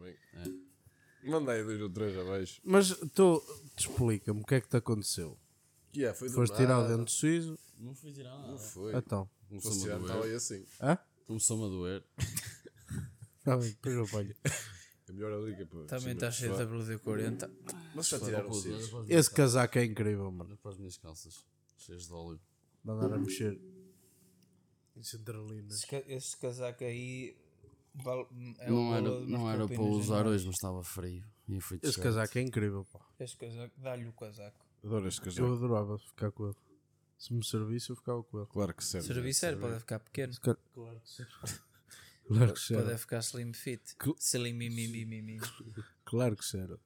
bem. Manda aí dois ou três abaixo. Mas tu explica-me o que é que te aconteceu. Que é, foi do Foste tirar o dente suíço? Não fui tirar nada. Não foi. Então. Se fosse Começou-me tirar, a estava aí assim. Hã? Começou-me a doer. Está bem, depois eu apanho. É melhor ali que é para. Também está cheio de WD-40. Mas já tiraram o minhas Esse casaco é incrível, mano. Olha para as minhas calças. Cheias de óleo. Mandar a mexer em centralinas. Esse, ca- esse casaco aí. É Não era, não era para usar hoje, mas estava frio. E eu fui Esse shirt. casaco é incrível, pá. Este casaco, dá-lhe o casaco. Adoro este Eu casaco. adorava ficar com ele. Se me servisse, eu ficava com ele. Claro que serve. Serviço era, pode ficar pequeno. Claro que serve. Claro que serve. Pode ficar slim fit. Cl- Slim mimimi. Claro que serve.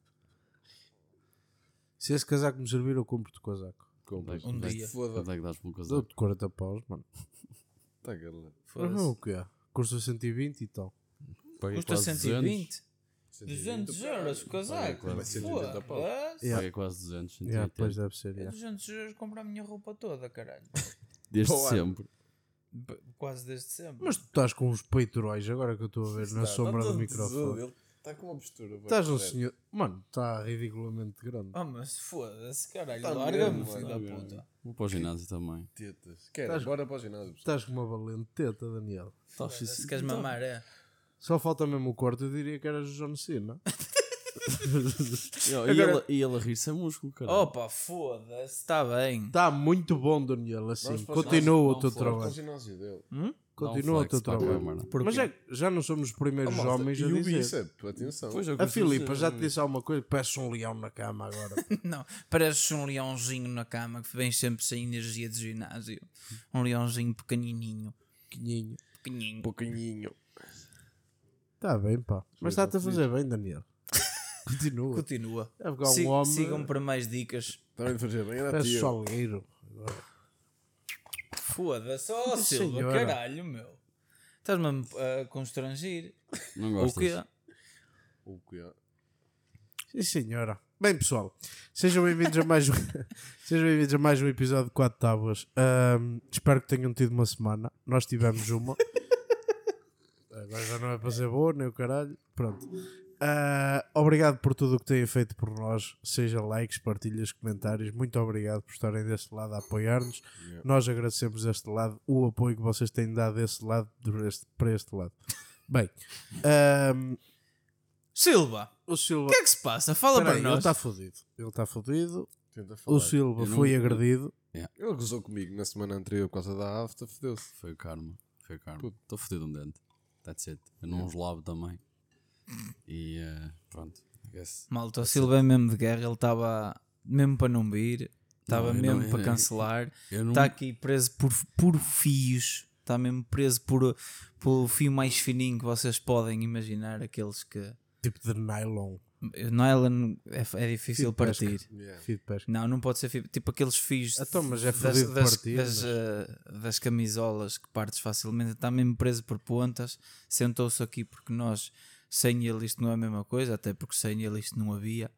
Se esse casaco me servir, eu compro-te o casaco. Compras. Um dia. Foda. Quanto é que dás casaco? Dou-te 40 paus, mano. Tá, galera. Mas não, o que é? Custa 120 e tal. Paguei Custa quase 120? 120 200 euros o casaco. Vai ser 180 pau. Foda-se. Yeah. Paguei quase 200. Yeah, 180. depois deve ser. É yeah. 200 euros comprar a minha roupa toda, caralho. Desde Pô, sempre. Quase desde sempre. Mas tu estás com uns peitorais agora que eu estou a ver na Tá, sombra do microfone. Está com uma postura. Estás um senhor. Mano, está ridiculamente grande. Oh, mas foda-se, caralho. Tá Larga-me, filho da puta. Vou para o ginásio também. Tetas. Quer, Estás- bora para o ginásio. Estás com uma valente teta, Daniel. Tá, Se queres mamar, é. Só falta mesmo o corte, eu diria que eras o John Cena. E ele, e ele a rir sem músculo, cara. Opa, foda-se, está bem. Está muito bom, Daniel. Assim, continua o não teu flex. Para o trabalho. ginásio dele. Continua o teu trabalho. Mas é, já não somos os primeiros Oh, homens a o dizer. bíceps, atenção. Pois é o que A Filipa já te disse alguma coisa? Peço um leão na cama agora. Não, pareces um leãozinho na cama que vem sempre sem energia de ginásio. Um leãozinho pequenininho. Pequeninho. Pequenininho. Pouquinho. Está bem, pá. Mas está-te a fazer bem, Daniel. Continua. Continua. É um homem. Sigam para mais dicas. Também de fazer bem, era Parece tio. solgueiro. Foda-se, ó Silva, senhora. caralho, meu. Estás-me a constrangir. Não O gostas? quê? O que é? Sim, senhora. Bem, pessoal, sejam bem-vindos a mais um, sejam bem-vindos a mais um episódio de 4 Tábuas. Ahm, espero que tenham tido uma semana. Nós tivemos uma. Agora já não é para ser boa, nem o caralho. Pronto. Ah, obrigado por tudo o que têm feito por nós, seja likes, partilhas, comentários. Muito obrigado por estarem deste lado a apoiar-nos. Nós agradecemos deste lado o apoio que vocês têm dado deste lado para este, para este lado. Bem, ahm, Silva, o Silva. o que é que se passa? Fala para aí, ele nós. está fodido. Ele está fodido. O Silva Eu não- foi agredido. Ele gozou comigo na semana anterior por causa da afta, fodeu-se. Foi o karma. Foi o karma. Estou fodido um dente. That's it. Eu não os lavo também. E eh, pronto. I guess. Malta, o Silva é mesmo de guerra. Ele estava mesmo para não vir. Estava Não, mesmo não- para eu- cancelar. Eu não. Está aqui preso por, por fios. Está mesmo preso por, pelo fio mais fininho que vocês podem imaginar. Aqueles que. Tipo de nylon. Nylon é, é difícil Fio de partir. Yeah. De pesca. Não, não pode ser fio. Tipo aqueles fios Então, mas é das, de das, partir, das, mas- eh, das camisolas que partes facilmente. Está mesmo preso por pontas. Sentou-se aqui porque nós, sem ele, isto não é a mesma coisa. Até porque sem ele, isto não havia.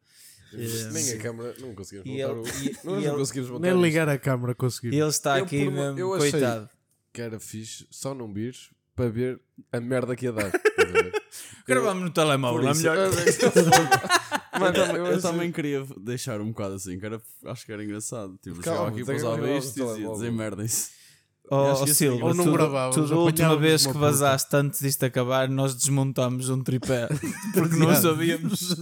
Nem a câmara, não conseguimos E voltar. ele- o... e- Nós e não ele- conseguimos voltar. Nem isto. ligar a câmara conseguir. Ele está Eu, aqui uma- mesmo, eu achei- coitado. Que era fixe só não vires para ver a merda que ia dar. Gravamos no telemóvel, é isso- melhor. Mano, eu, eu eu também queria deixar um bocado assim, que era, acho que era engraçado. Tipo, Calma, chegava aqui, isto no e dizia, telemóvel. Oh, oh, Silva, ou não tu, gravávamos, tu da última vez que puta. vazaste antes disto acabar, nós desmontámos um tripé porque não sabíamos.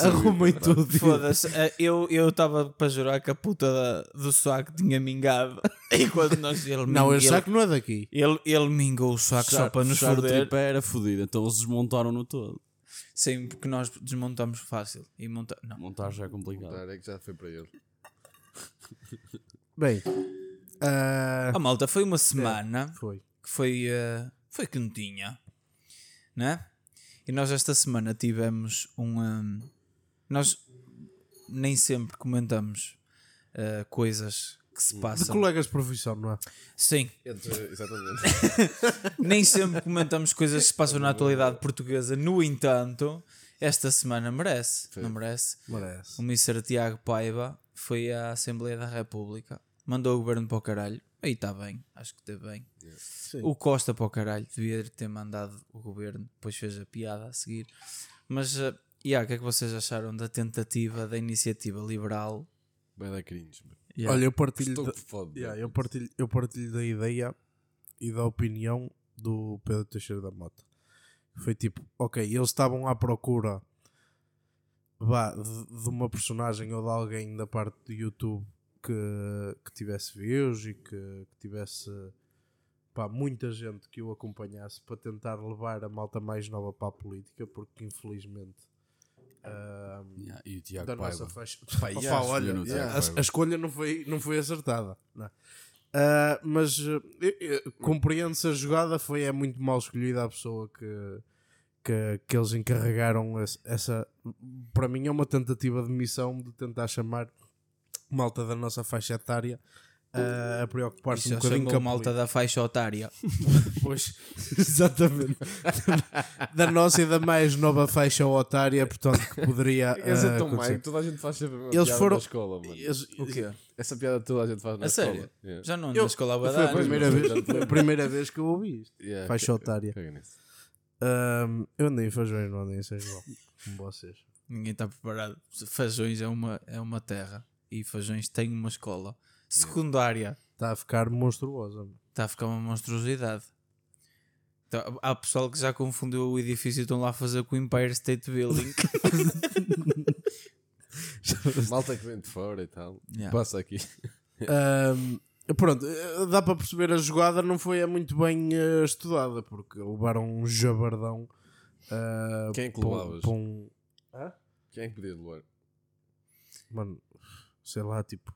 Arrumei tudo. Foda-se, eh, eu eu estava para jurar que a puta do saco tinha mingado. E quando nós ele, Não, esse saco não é daqui. ele, ele, mingou o saco só para nos fechar o foder. tripé era fodido, então eles desmontaram-no todo. Sim, porque nós desmontamos fácil. E monta... Não. Montar já é complicado. É que já foi para ele. Bem, ah, A malta foi uma semana foi. que foi, eh, foi quentinha, né? E nós esta semana tivemos um. um, nós nem sempre comentamos eh, coisas que se De passam. colegas de profissão, não é? Sim, Entre, exatamente. nem sempre comentamos coisas que se passam na atualidade portuguesa. No entanto, esta semana merece, não merece? Merece. O Mr. Tiago Paiva foi à Assembleia da República, mandou o governo para o caralho. Aí está bem, acho que está bem. Sim. O Costa para o caralho devia ter mandado o governo, depois fez a piada a seguir. Mas, uh, yeah, o que é que vocês acharam da tentativa da iniciativa liberal? Vai dar cringe, mano. Yeah. Olha, eu partilho, Estou da, foda. yeah, eu, partilho, eu partilho da ideia e da opinião do Pedro Teixeira da Mota. Foi tipo, ok, eles estavam à procura vá, de, de uma personagem ou de alguém da parte do YouTube que, que tivesse views e que, que tivesse pá, muita gente que o acompanhasse para tentar levar a malta mais nova para a política, porque infelizmente ah, Yeah, e o Tiago da Paiva. nossa faixa. Pá, yeah, olha, yeah, a, a escolha não foi, não foi acertada. não? Ah, mas eh, eu compreendo-se a jogada foi é muito mal escolhida a pessoa que, que, que eles encarregaram esse- essa. Para mim é uma tentativa de missão de tentar chamar malta da nossa faixa etária ah, a preocupar-se um já bocadinho com a malta da faixa otária. Pois, exatamente. da nossa e da mais nova faixa otária, portanto, que poderia. Essa ah, é tão acontecer. má que toda a gente faz sempre a mesma Eles piada foram- na escola, mano. Eles- O quê? Essa piada toda a gente faz na A escola. sério? Yeah. Já não Eu- na escola há Foi a primeira vez, a primeira vez que eu ouvi isto. Yeah, Faixa caga- otária. caga nisso. Ahm, eu andei em feijões, não andei em São João. Como vocês. Ninguém está preparado. Fajões é uma, é uma terra e Fajões tem uma escola secundária. Está a ficar monstruosa. Está a ficar uma monstruosidade. Então, há pessoal que já confundiu o edifício e estão lá a fazer com o Empire State Building. Malta que vem de fora e tal. Yeah. Passa aqui. Ahm, pronto, eh, dá para perceber a jogada não foi é muito bem eh, estudada, porque levaram um jabardão. ah, Quem é que um- levavas? um- Quem é que podia levar? Mano, sei lá, tipo,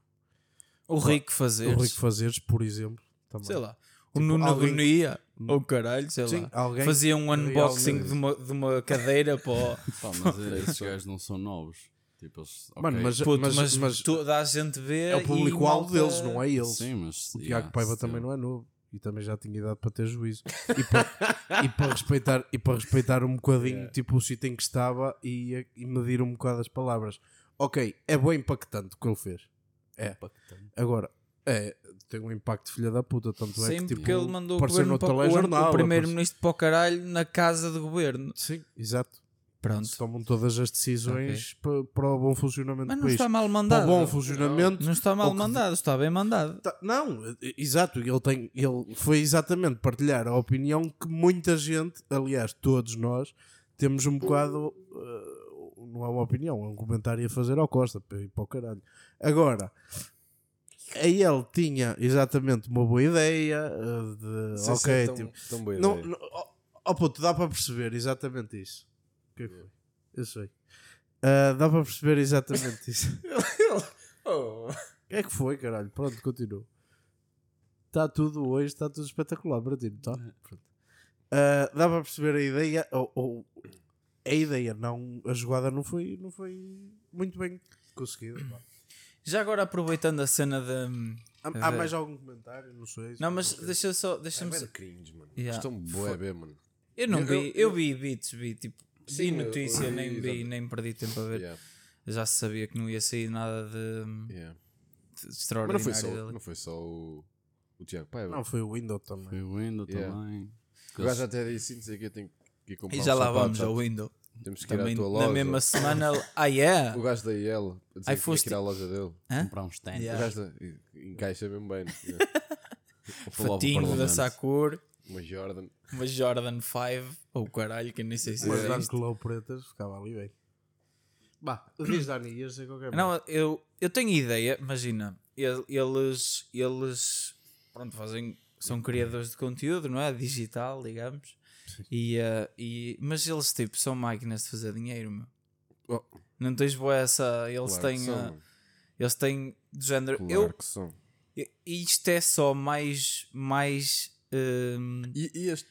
o Rico fazer. o Rico Fazeres, por exemplo. Também. Sei lá. O Tipo, Nuno alguém- Gonia. Ou caralho, sei Sim, lá. alguém Fazia um unboxing de uma, de uma cadeira para o... Pá, mas esses gajos não são novos. Tipo, eles, Mano, mas, Puto, mas, mas, mas toda a gente vê é o público-alvo malta- deles, não é eles. Sim, mas. O Tiago yeah, Paiva still. também não é novo e também já tinha idade para ter juízo. E para, e para respeitar, e para respeitar um bocadinho tipo, o sítio em que estava e, e medir um bocado as palavras. Ok, é bem impactante o que ele fez. É. Agora, é, tem um impacto filha da puta. Tanto é que tipo, porque ele mandou o, governo no para, o, o primeiro-ministro para o caralho na casa de governo. Sim, exato. Pronto. Se tomam todas as decisões pa- para, o bom funcionamento Mas não está mal Para mandado. o bom funcionamento Não está mal que- mandado, está bem mandado. Tá- não, exato, ele, tem, ele foi exatamente partilhar a opinião que muita gente, aliás, todos nós, temos um bocado. eh, não é uma opinião, é um comentário a fazer ao Costa, para ir para o caralho. Agora, aí ele tinha exatamente uma boa ideia eh, de. Sim, sim, ok, tão- tipo, tão boa não, não, oh, oh puto, dá para perceber exatamente isso. O que é que foi? Eu sei. Ah, dá para perceber exatamente isso. Oh. O que é que foi, caralho? Pronto, continua. Está tudo hoje, está tudo espetacular para ti, não está? Pronto. Ah, dá para perceber a ideia, ou, ou- a ideia, não, a jogada não foi, não foi muito bem conseguida. Já agora aproveitando a cena de. Há, há mais algum comentário? Não sei. Não, mas sei. deixa só. É Deixa-me bem só- cringe, mano. Yeah. Estão boé bem, mano. Eu não Eu- vi, eu- eu vi bits, vi tipo. Sim, notícia, eu- nem vi, nem perdi tempo a ver. Yeah, Já se sabia que não ia sair nada de, yeah. de Mas não extraordinário foi só, não foi só o, o Tiago Paiva. Não, foi o Windows também. Foi o Windows Yeah. também. O gajo até disse, não sei o que, eu tenho que ir comprar E um já lá sapato, vamos tá? ao window. Temos que ir Também à tua na loja. mesma semana. Ah, yeah? O gajo da IEL, a dizer Ai, que tinha foste- que ir à loja dele. Hã? Comprar um stand. Yeah. O gajo da, encaixa mesmo bem. né? Fatinho para o da Parlamento. Sakura, Uma Jordan. uma Jordan 5, ou caralho, que eu nem sei se Mas é isto. Low pretas ficava ali bem. Bah, diz Dani, ias dizer qualquer Não, eu, eu tenho ideia, imagina, el- eles, eles pronto, fazem, são criadores de conteúdo, não é? Digital, digamos. E, eh, e, mas eles tipo são máquinas de fazer dinheiro, meu. Oh, Não tens boa essa. Eles claro têm. que mano. eles têm do género. Claro Eu, que são. e- isto é só mais. mais ehm, E, e este...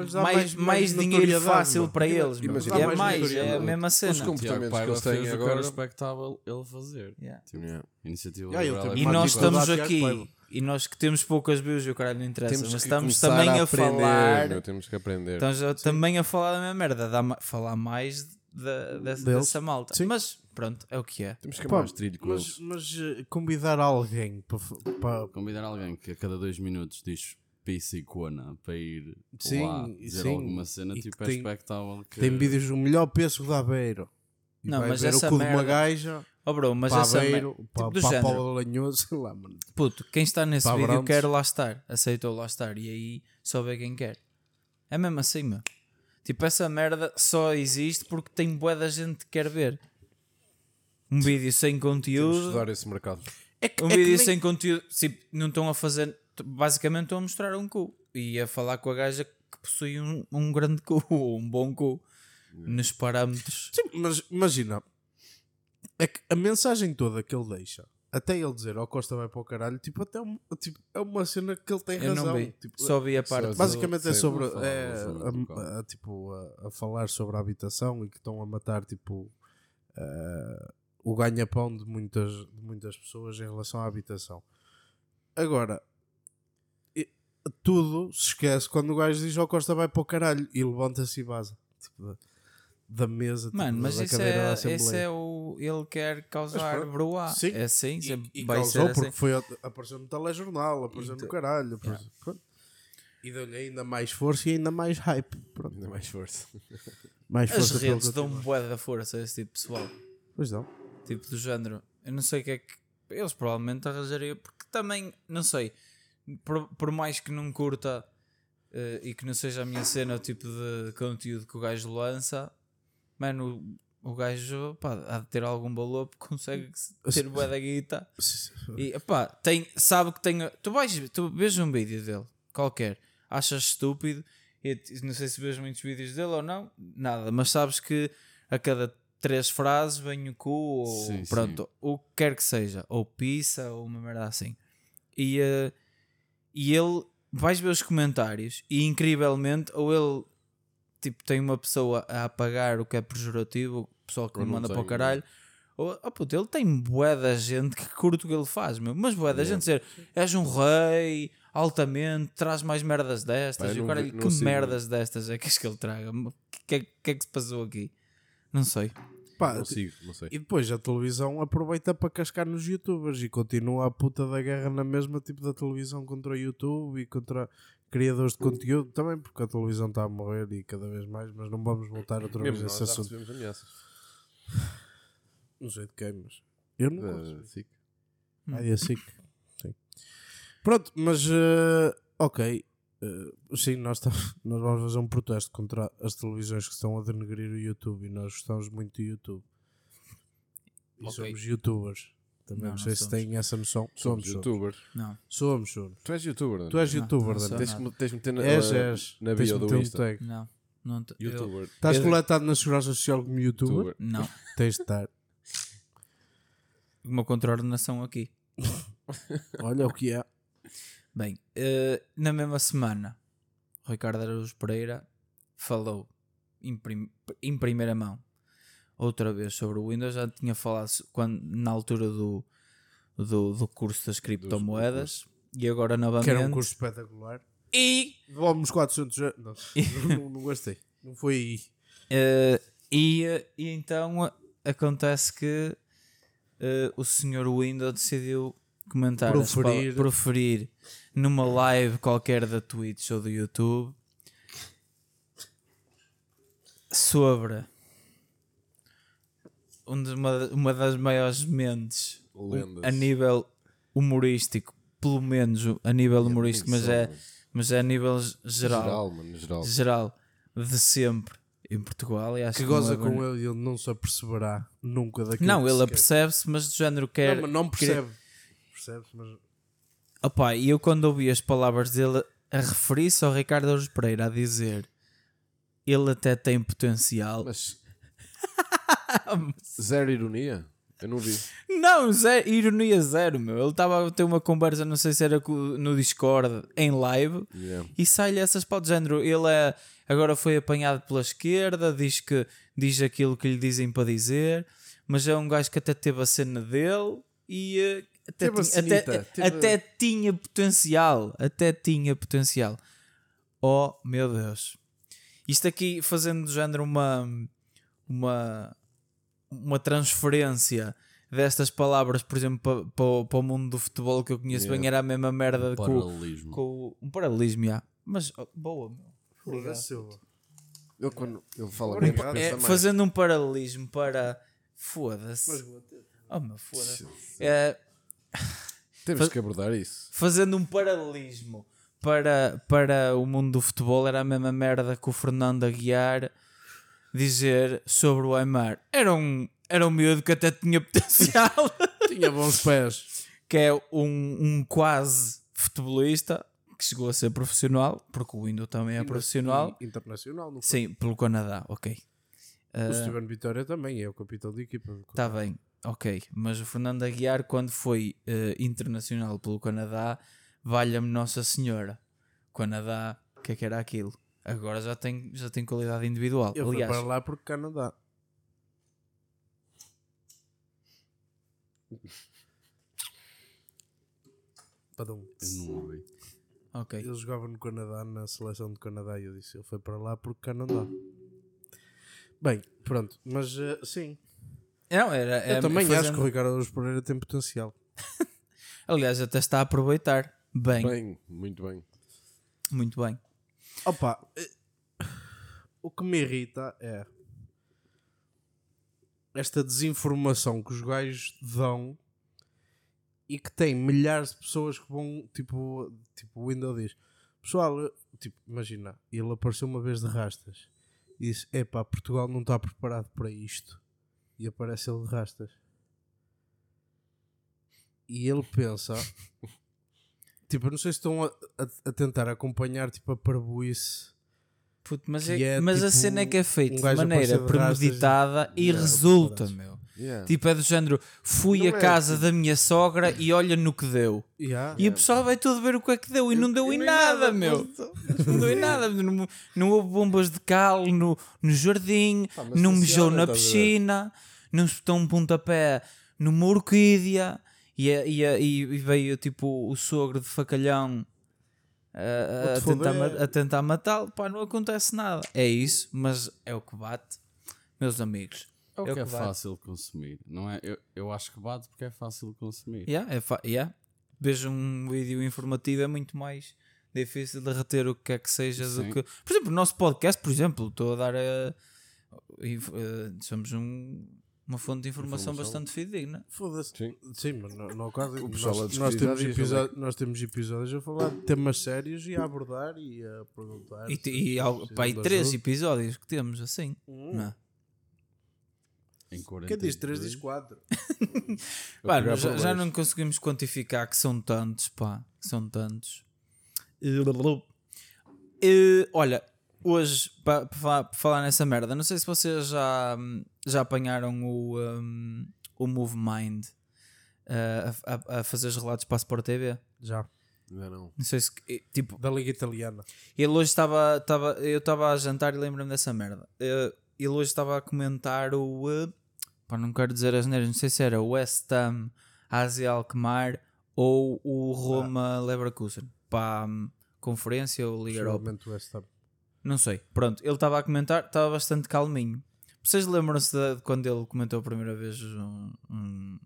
lhes dá mais, mais, dinheiro fácil para eles. Imagina, é mais mais, é a mesma Os cena. Tiago comportamentos que Paiva eles têm que agora- era respectável ele fazer. Yeah. Tipo, Yeah. iniciativa Yeah, é E nós estamos Tiago aqui. E nós que temos poucas views e o caralho não interessa, Temos mas que estamos começar também a, aprender, falar. meu, temos que aprender. Estamos a- também a falar da mesma merda, dá ma- falar mais da- dessa, dessa malta. Sim. Mas pronto, é o que é. Temos que Pá, amar os trilho com mas, eles. mas eh, convidar alguém para, para Convidar alguém que a cada dois minutos diz pizza e cona para ir Sim, lá dizer sim. alguma cena, E tipo, que é tem- que... tem vídeos do melhor pêssego da Aveiro. E Não, vai mas ver essa o cu de uma merda- gaja, Oh bro, mas para essa Aveiro, mer- para, tipo do para Lanhoso, sei lá, mano. Puto, quem está nesse Para vídeo Abrantes. quer lá estar, aceitou lá estar e aí só vê quem quer. É mesmo assim, meu. Tipo, essa merda só existe porque tem bué da gente que quer ver. Um vídeo sem Temos conteúdo. estudar esse mercado. É que, Um é que vídeo nem- sem conteúdo. Tipo, não estão a fazer. Basicamente estão a mostrar um cu. E a falar com a gaja que possui um, um grande cu, ou um bom cu. Nos parâmetros. Sim, mas imagina, é que a mensagem toda que ele deixa, até ele dizer, ó Costa vai para o caralho, tipo, até um- tipo, é uma cena que ele tem Eu razão. não vi. Tipo, Só vi a parte. Só- do- Basicamente é sobre falar, é, a- bocado. a- tipo, a, a falar sobre a habitação e que estão a matar tipo eh, o ganha-pão de muitas, de muitas pessoas em relação à habitação. Agora, tudo se esquece quando o gajo diz ao Costa vai para o caralho e levanta-se e vaza tipo, da, mesa tipo, Mano, mas da isso cadeira da é, Assembleia. esse é o. Ele quer causar pronto, broá. sim. É assim, E, sempre e vai causou ser porque assim. foi, apareceu no telejornal, apareceu Então- no caralho. apareceu- pronto. E deu-lhe ainda mais força e ainda mais hype. Pronto. Ainda mais força. Mais As força ele redes dão continuar. bué da força a esse tipo de pessoal. Pois não. Tipo do género. Eu não sei o que é que. Eles provavelmente arranjariam. Porque também, não sei. Por, por mais que não curta eh, e que não seja a minha cena o tipo de conteúdo que o gajo lança, mano, o, gajo pá, há de ter algum valor porque consegue ter bué da guita. E pá, tem, sabe que tem. Tu vais, tu vês um vídeo dele, qualquer, achas estúpido, e não sei se vês muitos vídeos dele ou não, nada, mas sabes que a cada três frases vem o cu, ou Sim, pronto, o que quer que seja, ou pizza, ou uma merda assim. E, eh, e ele, vais ver os comentários, e incrivelmente, ou ele tipo, tem uma pessoa a apagar o que é pejorativo, o pessoal que Ou lhe manda para o caralho. Oh, oh puto, ele tem bué da gente que curte o que ele faz, meu. Mas bué da gente dizer, és um rei, altamente, traz mais merdas destas. Eu e o caralho, que sigo. merdas destas é que és que ele traga? O que, é- que é que se passou aqui? Não sei. Pá, Não sigo, não sei. e depois a televisão aproveita para cascar nos youtubers e continua a puta da guerra na mesma tipo da televisão contra o YouTube e contra criadores de conteúdo também porque a televisão está a morrer e cada vez mais, mas não vamos voltar outra vez Mesmo a nós esse já assunto. recebemos ameaças. Não sei de quem, mas eu não Da consigo. SIC. Ah, é assim que- sim. Pronto, mas eh, ok. Eh, sim, nós, tam- nós vamos fazer um protesto contra as televisões que estão a denegrir o YouTube e nós gostamos muito do YouTube. E Ok. somos youtubers. Também Não, não, não sei se têm essa noção. Somos Somos, somos. youtubers. Não. Somos, somos. Tu és youtuber, não? Tu és Não, youtuber, não sou Dani. Tens meter na, És, na- és. na bio do um Insta. tag. Não. não Youtuber. Estás coletado na Segurança Social como youtuber? Youtuber. não. Tens de estar. Uma contraordenação aqui. Olha o que é. Bem, eh, na mesma semana, Ricardo Araújo Pereira falou em, prim- em primeira mão outra vez sobre o Windows. Já tinha falado quando, na altura do, do, do curso das criptomoedas e agora novamente. Que era um curso espetacular. E, Vamos 400 euros. Não, não, não gostei. Não foi aí. eh, e, eh, e então eh, acontece que eh, o senhor Windows decidiu comentar Proferir. proferir numa live qualquer da Twitch ou do YouTube sobre uma, uma das maiores mentes Lendas. a nível humorístico, pelo menos a nível humorístico, mas é, mas é a nível geral, Geral, mano, geral. geral de sempre em Portugal. E acho Que não goza é com ele e ele não se aperceberá nunca daquilo Não, que ele se apercebe-se, mas do género quer. Não, mas não quer- percebe. Mas Opa, e eu quando ouvi as palavras dele a referir-se ao Ricardo Aruz Pereira a dizer ele até tem potencial. Mas. Zero ironia? Eu não vi. Não, zero, ironia zero, meu. Ele estava a ter uma conversa, não sei se era no Discord, em live, Yeah. e sai-lhe essas para o género. Ele é, agora foi apanhado pela esquerda, diz que diz aquilo que lhe dizem para dizer, mas é um gajo que até teve a cena dele e eh, até, a tinha, até, teve- até tinha potencial. Até tinha potencial. Oh meu Deus. Isto aqui fazendo do género uma, uma, uma transferência destas palavras, por exemplo, para, para, para o mundo do futebol que eu conheço Yeah. bem, era a mesma merda com, Paralelismo. com o- um paralelismo, já. Mas oh, boa, meu. Foda-se, Silva. Ele quando ele fala Obrigado. É, fazendo um paralelismo para. Foda-se. Oh, meu, foda-se. É, Temos faz- que abordar isso. fazendo um paralelismo para, para o mundo do futebol, era a mesma merda que o Fernando Aguiar dizer sobre o Aymar. Era um, era um miúdo que até tinha potencial, Tinha bons pés. que é um, um quase futebolista que chegou a ser profissional, porque o Window também é profissional. Internacional, não foi? Sim, pelo Canadá, ok. O Steven Vitória também é o capitão de equipa. Está bem, ok. Mas o Fernando Aguiar, quando foi eh, internacional pelo Canadá, valha-me Nossa Senhora. Canadá, o que é que era aquilo? Agora já tem, já tem qualidade individual. Ele foi Aliás, para lá porque Canadá. Padum. Eu não ouvi. ok. Ele jogava no Canadá, na seleção do Canadá, e eu disse: ele foi para lá porque Canadá. Bem, pronto, mas eh, sim. Não, era, Eu é, também acho fazendo- que o Ricardo Araújo Pereira tem potencial. Aliás, até está a aproveitar. Bem, Bem, muito bem. muito bem. Opa, eh, o que me irrita é esta desinformação que os gajos dão e que tem milhares de pessoas que vão, tipo, tipo o Windows diz, pessoal, eh, tipo, imagina, ele apareceu uma vez de rastas e disse, epá, Portugal não está preparado para isto. E aparece ele de rastas. E ele pensa, tipo, eu não sei se estão a, a- a tentar acompanhar, tipo, a parboice Puto, mas é- é mas a tipo cena é que é feito um de maneira de premeditada e- e Yeah, resulta, meu. Yeah. Tipo, é do género, fui Não à é casa tipo- da minha sogra e olha no que deu. Yeah. E o pessoal vai tudo ver o que é que deu e não deu em nada, meu. Não deu em nada. Não, não houve bombas de cal no, no jardim, mas não mijou na a piscina, não espetou um pontapé numa orquídea e, a- e, a- e veio tipo o sogro de facalhão a, a, tentar, a tentar matá-lo. Pá, não acontece nada. É isso, mas é o que bate, meus amigos. É o É o que é que bate. fácil de consumir. Não é? Eu, eu acho que bate porque é fácil de consumir. Yeah, é yeah. Vejo um vídeo informativo é muito mais difícil de reter o que quer que seja do Sim. que. Por exemplo, o nosso podcast, por exemplo, estou a dar a. somos um- uma fonte de informação, Informação. bastante fidedigna. Foda-se. Sim. Sim, mas no, no caso, O pessoal a nós, nós, temos diz, episódio- nós temos episódios a falar de temas sérios e a abordar e a perguntar. E, se e, precisam pá, e três ajuda. episódios que temos assim. Hum. Não. é? Em 40 Quem diz 3 diz 4. Vou Pá, já, já não conseguimos quantificar que são tantos, pá, que são tantos. Eh, olha, hoje, para falar, pa falar nessa merda, não sei se vocês já, hum, já apanharam o, hum, o Move Mind eh, a, a- fazer os relatos para a Sport TV. Já. Não. Não sei se, tipo, Da Liga Italiana. ele hoje estava, estava eu estava a jantar e lembro-me dessa merda. Eh, ele hoje estava a comentar o, eh, pá, não quero dizer as neiras, não sei se era o West Ham, Asia Alkmaar ou o Roma Leverkusen. Para a conferência ou Liga Europa. O West Ham. Não sei. Pronto, ele estava a comentar, estava bastante calminho. Vocês lembram-se de, quando ele comentou a primeira vez um, um-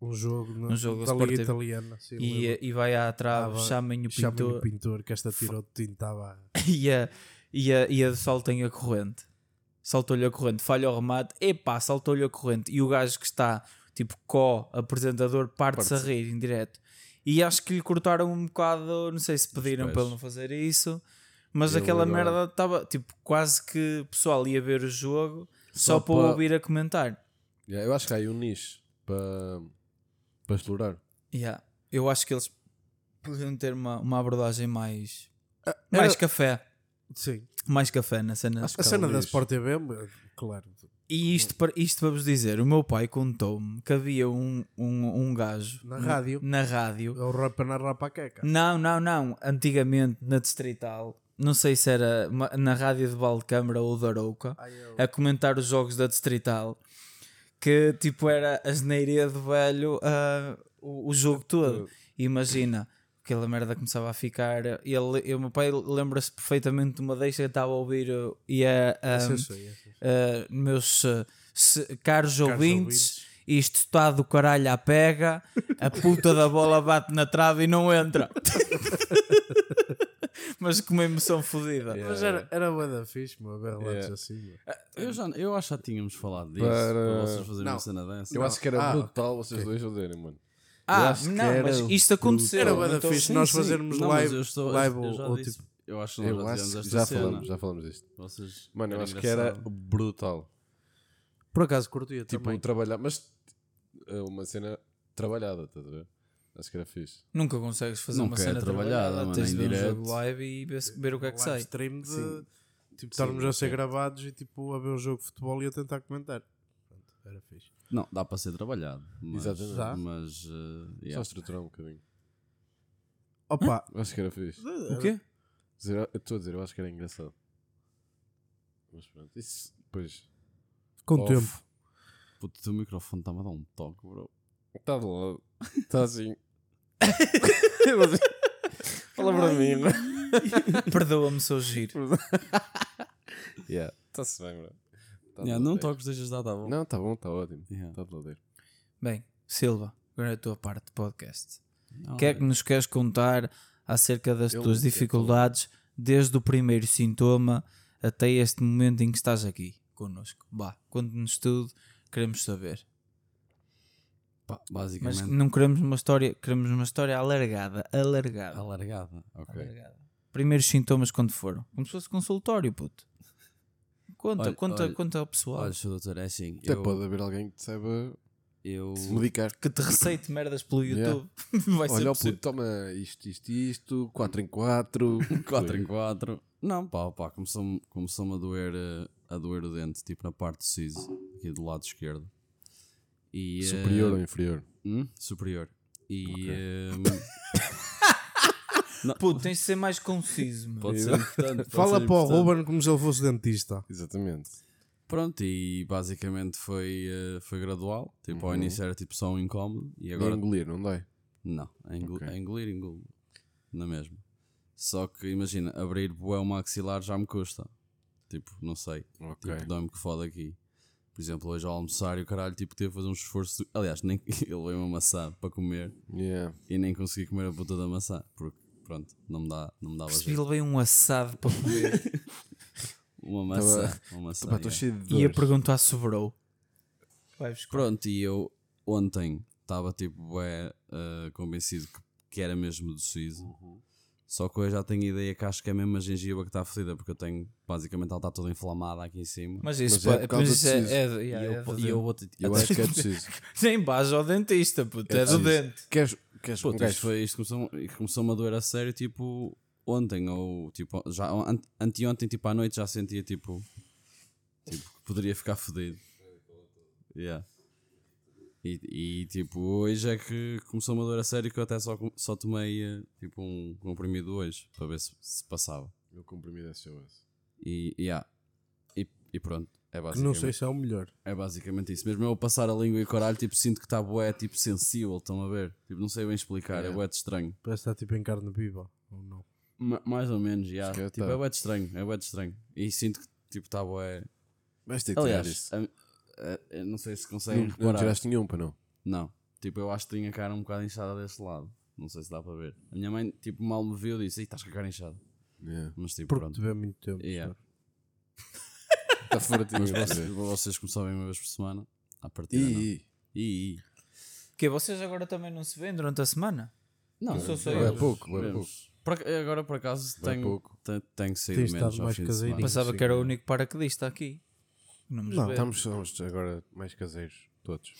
Um jogo, no- Um jogo da Liga. Italiana. Sim, e, lembro. e vai à trave, Ah, chamem o Chamem pintor o pintor que esta tirou de tinta. e a, e a, e a saltem a corrente. Saltou-lhe a corrente, falha o remate, epá, saltou-lhe a corrente. E o gajo que está, tipo, co-apresentador, parte-se a Parte-se. rir em direto. E acho que lhe cortaram um bocado, não sei se pediram para ele não fazer isso, mas Ele aquela agora- merda estava, tipo, quase que o pessoal ia ver o jogo só, Só para ouvir a comentar. Yeah, eu acho que há aí um nicho para, para explorar. Yeah. Eu acho que eles podiam ter uma, uma abordagem mais. era- Mais café. Sim. Mais café na cena. A cena da Sport TV, claro. E isto para, isto para vos dizer, o meu pai contou-me que havia um, um, um gajo Na rádio. na rádio. É o rapa na rapaqueca. Não, não, não. Antigamente na Distrital, não sei se era na rádio de Valdecâmara ou da Arouca, a comentar os jogos da Distrital, que tipo era a geneiria do velho ah, o, o jogo todo. Imagina aquela merda começava a ficar. Ele, eu, o meu pai lembra-se perfeitamente de uma deixa que estava a ouvir uh, e a. Um, sei. uh, meus uh, se- caros, ouvintes, ouvintes. isto está do caralho à pega, a puta da bola bate na trave e não entra. Mas com uma emoção fodida. Mas era, era bué da fixe, meu, ver relatos Yeah. assim. Eu, já, eu acho que já tínhamos falado disso. Para- Para, vocês fazerem Não. uma cena dessa. Eu acho que era Ah, brutal vocês dois fazerem, mano. Ah, não, mas isto aconteceu. Era bué da então- fixe Sim, nós sim. fazermos Não, live, eu estou- live eu ou, já ou disse. tipo... Eu acho que nós Eu já acho que esta já cena. falamos, já falamos disto. Vocês, Mano, eu acho que era brutal. Por acaso curtia Tipo, também. trabalhar, mas uh, uma cena trabalhada, estás a ver? Acho que era fixe. Nunca consegues fazer Nunca uma é cena trabalhada, trabalhada, mano, tens em de ver um direto. jogo live e ver, ver o que é que sai. stream de Sim. tipo, estarmos a ser gravados e tipo a ver um jogo de futebol e a tentar comentar. Pronto, era fixe. Não, dá para ser trabalhado. Mas, Exatamente. Mas, uh, Só yeah. estruturar um bocadinho. Opa, Acho que era fixe. O quê? Dizer- eu Estou a dizer, eu acho que era engraçado. Mas pronto, isso depois. com o off. tempo. Puto, o teu microfone está-me a dar um toque, bro. Está de lado. Está assim. Fala para mim, não Perdoa-me, sou giro. Yeah, está-se bem, bro. Tá Yeah, não toques, deixas de dar, tá bom. Não, está bom, está ótimo. Yeah. Está de. Bem, Silva, agora é a tua parte do podcast. O que é que nos queres contar acerca das Eu tuas não dificuldades desde o primeiro sintoma até este momento em que estás aqui connosco? Vá, conta-nos tudo, queremos saber. Pá, Mas basicamente, não queremos uma história, queremos uma história alargada, alargada. alargada. Ok. alargada. Primeiros sintomas quando foram? Como se fosse consultório, puto. Conta, Olha, conta, olha, conta ao pessoal. Olha, doutor, é assim. Até Eu, pode haver alguém que te saiba eu, medicar. que te receite merdas pelo Yeah. YouTube. Vai ser Olha, ó, possível. puto, toma isto, isto, isto, 4 em 4. 4 em 4. Não, pá, pá, começou-me começou a doer eh, a doer o dente, tipo na parte do siso, aqui do lado esquerdo. E, Superior ou inferior? hum, superior. E Ok. eh, Puto, tens de ser mais conciso. meu. pode ser importante. pode Fala ser para o. Ruben como se ele fosse dentista. Exatamente. Pronto, e basicamente foi, eh, foi gradual. Tipo, ao Uhum. início era tipo só um incómodo e Agora agora. engolir, não dói? Não, a, engol Ok. a engolir, engulo. Na mesma. Só que imagina, abrir bué o maxilar já me custa. Tipo, não sei. Ok. Tipo, dá-me que foda aqui. Por exemplo, hoje ao almoçar e o caralho tipo, teve a fazer um esforço. de- Aliás, nem ele veio uma maçã para comer Yeah. e nem consegui comer a puta da maçã. Porque, pronto, não me, dá, não me dava Percebi, jeito. ele veio um assado para comer Uma maçã. Uma maçã. Estou yeah. cheio de e a perguntar sobrou. Pronto, e eu ontem estava tipo bué, eh, convencido que, que era mesmo do siso. Uhum. Só que hoje já tenho ideia que acho que é mesmo a gengiva que está fodida, porque eu tenho basicamente ela está toda inflamada aqui em cima. Mas isso, Mas é por causa isso é, é, e, yeah, eu, é e eu vou te- Eu acho que é preciso. Nem vais ao dentista, puto, É é do dente. Queres, queres Pô, um isto, foi, isto começou, começou-me a doer a sério tipo ontem, ou tipo, já an- anteontem, tipo à noite já sentia tipo, tipo que poderia ficar fodido. Yeah. E, e tipo, hoje é que começou-me a doer a sério que eu até só, só tomei eh, tipo um comprimido hoje para ver se, se passava. Meu comprimido é SOS. E, yeah. e, e pronto, é não sei se é o melhor. é basicamente isso. Mesmo eu passar a língua e o caralho, tipo, sinto que está bué, tipo, sensível, estão a ver? Tipo, não sei bem explicar, é Yeah. bué de estranho. Parece que está tipo em carne viva. Ou não? Ma- mais ou menos, já. Calhar Tipo, tá. é bué de estranho, é bué de estranho. E sinto que, tipo, está bué... Vais ter que tirar Aliás, isso. a- eu não sei se conseguem Não, não reparar. tiraste nenhum, para não? Não. Tipo, eu acho que tinha a cara um bocado inchada deste lado. Não sei se dá para ver. A minha mãe, tipo, mal me viu e disse, "Ih, estás com a cara inchada. Yeah. Mas, tipo, Porque pronto. te vê muito tempo. Yeah. Está fora de Mas mim, vocês, vocês como sabem uma vez por semana, à partida não. E, E, e. Que vocês agora também não se veem durante a semana? Não, sou só eu- eu. É pouco, é ac- agora, por acaso, tenho, pouco. te- tenho saído Tens menos estado ao mais fim de semana. Pensava que era o único paraquedista aqui. Não estamos, estamos agora mais caseiros, todos.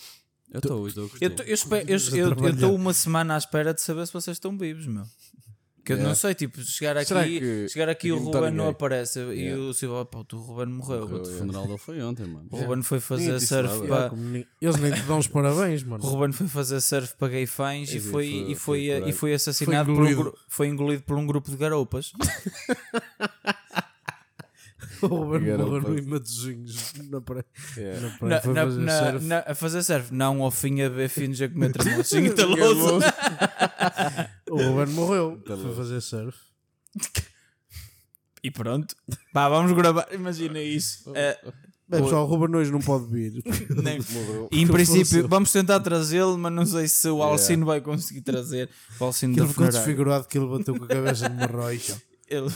Eu estou, eu estou Eu eu eu- eu- eu uma semana à espera de saber se vocês estão vivos, meu. Que eu Yeah. não sei, tipo, chegar Será aqui, chegar aqui o tá Ruben não aparece e Yeah. o Silva, pá, o Ruben morreu. Morreu, O funeral dele foi ontem, mano. O Ruben foi fazer surf para. Eles nem te dão os parabéns, mano. O Ruben foi fazer surf para gay fãs e foi, foi- e foi e foi assassinado Foi por um, engolido. foi engolido por um grupo de garopas. O Ruben morreu no Imatozinhos na praia. Yeah. Na praia Na- fazer na- surf. na- a fazer surf. Não ao fim a ver finos a comer tremocinho taloso. O Ruben morreu. Tá Foi fazer surf. E pronto. Pá, vamos gravar. Imagina isso. É, Bem, pessoal, o Ruben hoje não pode vir. nem- Morreu. E, em princípio, vamos tentar trazê-lo, mas não sei se o Yeah. Alcino vai conseguir trazer. O Alcino da ficou desfigurado que ele bateu com a cabeça numa rocha. Ele...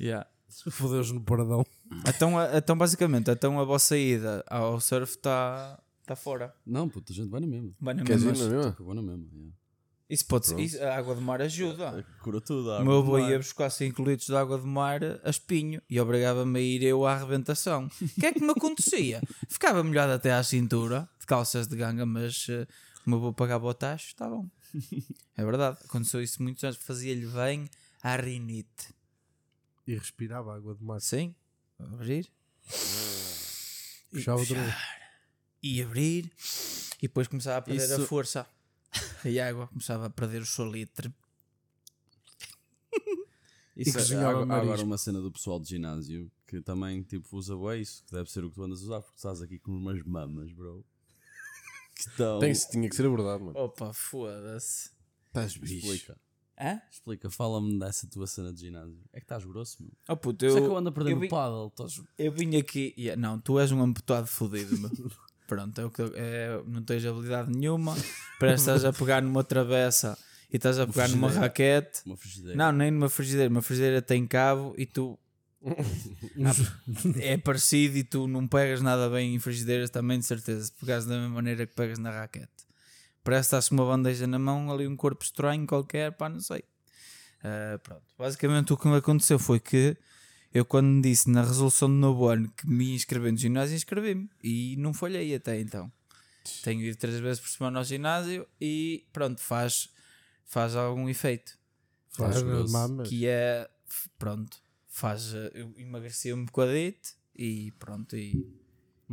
Yeah. Fodeu-se no perdão. Então, a- então, basicamente, então a vossa ida ao surf está tá fora. Não, puta, a gente vai na mesma. Vai na Queres ir mesma. na mesma? Eu vou na mesma. yeah. Isso pode ser. Pronto. isso- a água de mar ajuda. Cura tudo. a O água meu do avô mar. ia buscar 5 litros de água de mar a espinho e obrigava-me a ir eu à arrebentação. O que é que me acontecia? Ficava molhado até à cintura, de calças de ganga, mas eh, o meu avô pagava o tacho, está bom. É verdade, aconteceu isso muitos anos, fazia-lhe bem à rinite. E respirava água de mar. Sim, abrir Puxava outra vez. e abrir e depois começava a perder a Isso- força. E a água começava a perder o seu litre. Isso é- cozinhava há, há agora uma cena do pessoal de ginásio que também tipo, usa bem isso, que deve ser o que tu andas a usar, porque estás aqui com umas mamas, bro. Que estão. Tem, tinha que ser abordado, mano. Opa, foda-se. Estás bicho. Explica, Hã? explica, fala-me dessa tua cena de ginásio. É que estás grosso, meu. Oh puto, Eu, eu, é que eu ando a perder eu vim- paddle. Estás... Eu vim aqui. yeah, não, tu és um amputado fodido, meu. Pronto, é eu- é, não tens habilidade nenhuma. Parece que estás a pegar numa travessa e estás a pegar numa raquete. Uma frigideira. Não, nem numa frigideira. Uma frigideira tem cabo e tu. é parecido e tu não pegas nada bem em frigideiras também, de certeza. Se pegares da mesma maneira que pegas na raquete. Parece que estás com uma bandeja na mão, ali um corpo estranho qualquer, pá, não sei. Ah, pronto. Basicamente o que me aconteceu foi que eu quando me disse na resolução do novo ano que me inscrevi no ginásio, inscrevi-me. E não falhei até então. Tenho ido três vezes por semana ao ginásio e pronto, faz, faz algum efeito. Faz mamas. Que é, pronto, faz, eh, eu emagreci um bocadito e pronto, e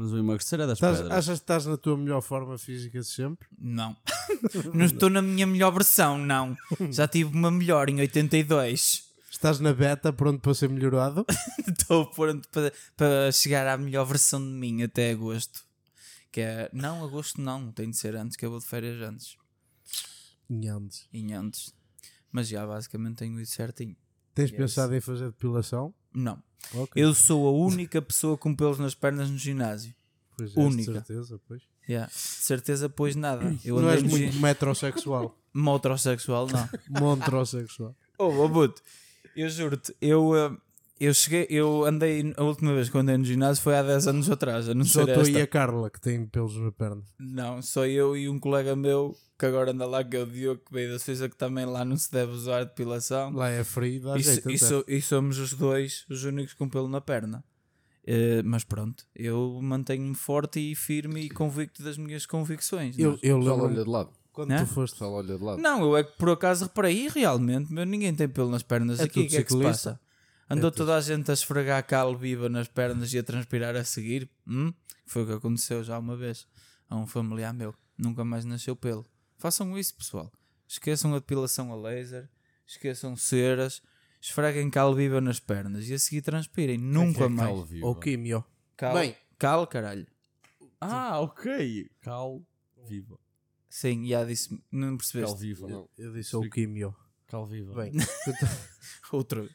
Mas o emagrecer é das Estás- pedras. achas que estás na tua melhor forma física de sempre? não. não estou na minha melhor versão, não. Já tive uma melhor em 82. Estás na beta pronto para ser melhorado? Estou pronto para, para chegar à melhor versão de mim até agosto. Que é, não, agosto não, tem de ser antes, que eu vou de férias antes. Nhandes. Em antes. Mas já basicamente tenho isso certinho. Tens Yes. pensado em fazer depilação? Não. Ok. Eu sou a única pessoa com pelos nas pernas no ginásio. Pois é, de única. certeza, pois. Yeah. De certeza, pois nada. Eu não és muito gi- metrosexual. Motrosexual, não. Montrosexual. Oh, oh eu juro-te, eu, eh, eu cheguei, eu andei, a última vez que andei no ginásio foi há 10 anos atrás, a não Só tu esta. e a Carla que têm pelos na perna. Não, só eu e um colega meu que agora anda lá, que é o Diogo, que veio da Suíça, que também lá não se deve usar depilação. Lá é frio, dá E, jeito. e so- e somos os dois os únicos com pelo na perna. Eh, mas pronto, eu mantenho-me forte e firme e convicto das minhas convicções. Eu, é? eu lembro olha de lado. quando Né? tu O foste. pessoal olha de lado. Não, eu é que por acaso reparei realmente, meu, ninguém tem pelo nas pernas É aqui. O tudo que é que se passa? Andou É toda a gente a esfregar cal viva nas pernas e a transpirar a seguir? Hum? Foi o que aconteceu já uma vez a um familiar meu. Nunca mais nasceu pelo. Façam isso, pessoal. Esqueçam a depilação a laser, esqueçam ceras, esfreguem cal viva nas pernas e a seguir transpirem. Nunca é mais. cal viva? Ou químio. Cal, Bem. cal, caralho. Ah, ok. Cal viva. Sim, já disse. Não Cal percebeste? viva. Não. Eu disse ou químio. Cal viva. Bem, Outro.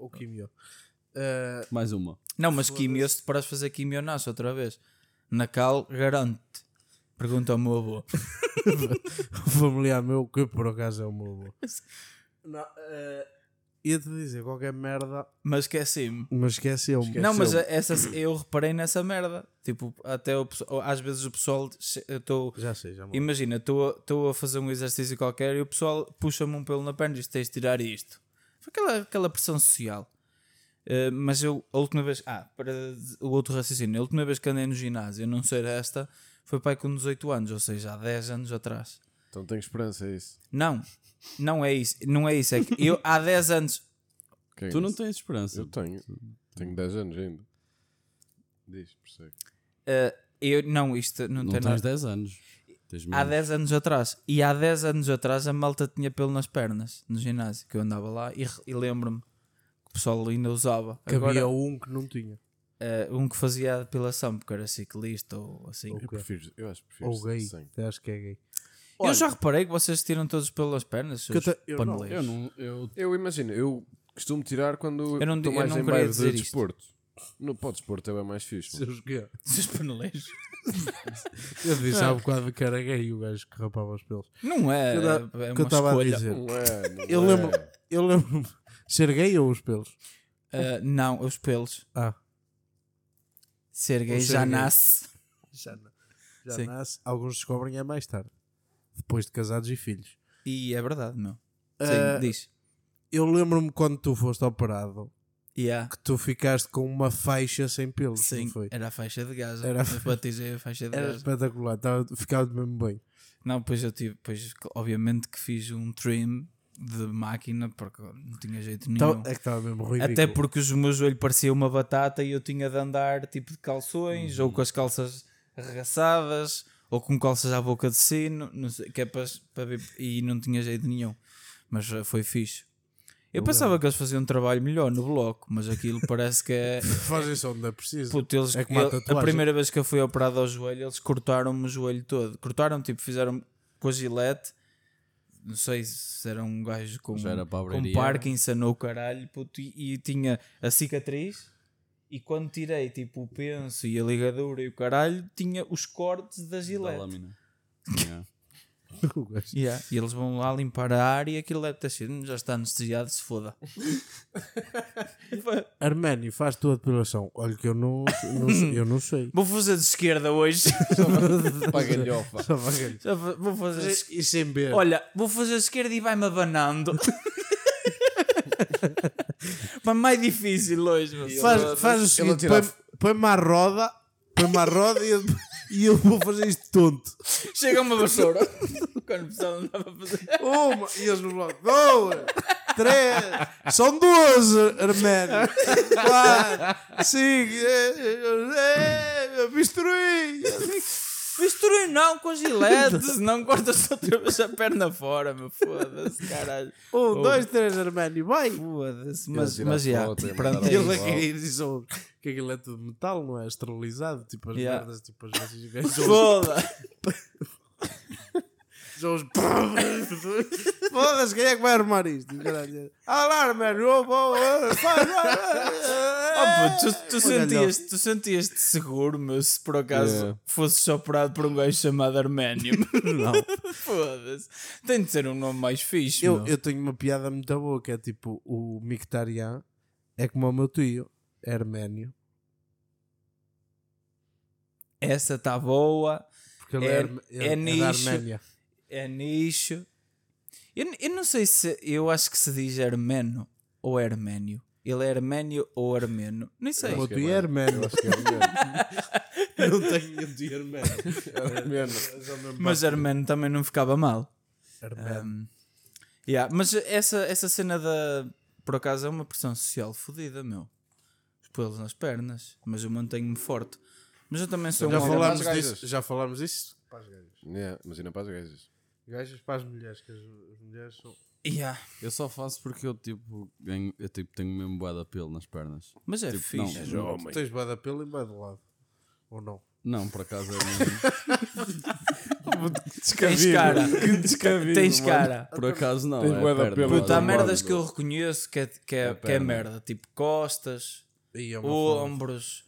Ou químio. Uh, Mais uma. Não, mas quimio, se te paras de fazer quimio, nasce outra vez. Na cal, garante. Pergunta ao meu avô. o familiar meu, que por acaso é o meu avô. Não, uh, ia-te dizer qualquer merda, Mas esqueci-me. mas. Esquece. Não, mas essa, eu reparei nessa merda. Tipo, até o às vezes o pessoal. Estou. Já sei, já me Imagina, estou a fazer um exercício qualquer e o pessoal puxa-me um pelo na perna e diz: tens de tirar isto. Foi aquela, aquela pressão social. Uh, mas eu, a última vez, ah, para o outro raciocínio, a última vez que andei no ginásio, a não ser esta, foi pai com 18 anos, ou seja, há 10 anos atrás. Então tenho esperança, é isso. Não, não é isso, não é isso, é que eu há 10 anos, Quem Tu não tens esperança. Eu tenho. Tenho 10 anos ainda. Diz, persegue. uh, eu, não, isto não, Não tem tens nada. 10 anos. Há menos. 10 anos atrás, e há 10 anos atrás a malta tinha pelo nas pernas no ginásio, que eu andava lá e, e lembro-me que o pessoal ainda usava. Que Agora, havia um que não tinha. uh, um que fazia a depilação porque era ciclista ou assim. Ou Eu prefiro, eu acho que prefiro Ou gay. Até acho que é gay. Eu já reparei que vocês tiram todos pelas pernas, eu seus te- eu não. Eu não. Eu, Eu imagino, eu costumo tirar quando Eu não- estou eu mais não em bairro dizer de isto. desporto. No, para o desporto é bem mais fixe. Seus? Seus paneleiros. Eu disse há bocado que era gay o gajo que rapava os pelos. Não é, Eu da- é que eu estava a dizer. Não é, não Eu é. lembro, eu lembro ser gay ou os pelos? Ah, não, os pelos. Ah, Ser gay ser já gay. nasce. já, já Sim. nasce. Alguns descobrem é mais tarde, depois de casados e filhos. E é verdade, meu. Sim, Ah, diz. eu lembro-me quando tu foste operado Yeah. que tu ficaste com uma faixa sem pelos, Sim, era a faixa de Gaza. Era- Eu batizei a faixa de Era Gaza. espetacular, tava, ficava mesmo bem. Não, pois eu tive, pois, obviamente que fiz um trim de máquina porque não tinha jeito nenhum. Tava- é que estava mesmo ridículo. Até porque o meu joelho parecia uma batata e eu tinha de andar tipo de calções Uhum. ou com as calças arregaçadas ou com calças à boca de sino, não sei, que é para, para ver, e não tinha jeito nenhum. Mas eh, foi fixe. Eu pensava que eles faziam um trabalho melhor no bloco, mas aquilo parece que é. Fazem só onde é preciso. Puto, eles, É a primeira vez que eu fui operado ao joelho, eles cortaram-me o joelho todo. Cortaram, tipo, fizeram com a gilete. Não sei se era um gajo com, Já era com. Parkinson ou caralho, puto, e, e tinha a cicatriz. E quando tirei, tipo, o penso e a ligadura e o caralho, tinha os cortes da da gilete. lâmina. Yeah. Yeah, E eles vão lá limpar a área e aquilo deve ter sido, "Hum, já está anestesiado, se foda. Arménio faz tua depilação. Olha que eu não, não sei- eu não sei. Vou fazer de esquerda hoje. Só. Já vou vou fazer de esquerda. E sem ver. Olha, vou fazer a esquerda e vai-me abanando. Mas mais difícil hoje, meu. faz, faz o ele seguinte: atira- põe- põe-me à roda, põe-me à roda e eu, e eu vou fazer isto tonto. Chega uma vassoura. Quando precisava não dá para fazer. Uma, e eles no bloco, duas, três, são duas, Arménio. Quatro, cinco, eh, eh, eh, bisturi. Misturei não com gilete, senão cortas outra vez a perna fora, meu. Foda-se, caralho. Um, dois, três, Arménio, vai. Foda-se, mas, mas a já. e Pronto, é Ele é isso. que diz só que aquilo é tudo de metal, não é? Esterilizado, tipo as Yeah. merdas, tipo as vezes Foda. os. Foda-se, quem é que vai armar isto? Caralho. Ah lá, Arménio, oh, tu, tu, Olha, sentias, tu sentias-te seguro, meu, se por acaso Yeah. fosses operado por um gajo chamado Arménio. Não. Foda-se. Tem de ser um nome mais fixe, Eu, meu. eu tenho uma piada muito boa que é tipo: o Mictarian é como o meu tio, é arménio. Essa está boa. Porque ele é, É- é é nicho. É nicho. Eu, eu não sei se. Eu acho que se diz armeno ou arménio. Ele é arménio ou armeno. Nem sei. Que é é. Eu acho que é armeno. não tenho arménio. É armeno. Mas armeno também não ficava mal. Arménio. Um, yeah, Mas essa, essa cena da. Por acaso é uma pressão social fodida, meu. Os pelos nas pernas. Mas eu mantenho-me forte. Mas eu também sou já, um homem- falámos disso, já falámos disso? Para as gajas. Yeah, Imagina para as gajas. Gajas para as mulheres, que as, as mulheres são. Yeah. Eu só faço porque eu tipo, ganho, eu tipo, tenho mesmo bué de pelo nas pernas. Mas é Tipo, fixe. não. Tu tens bué da pelo e bué do lado. Ou não? Não, por acaso é mesmo. Tens cara. descabido, Tens mano. cara. Por acaso não. Tens é de perna, Puta, há de merdas que eu reconheço que é, que é, É que é merda. Tipo costas, E é ombros,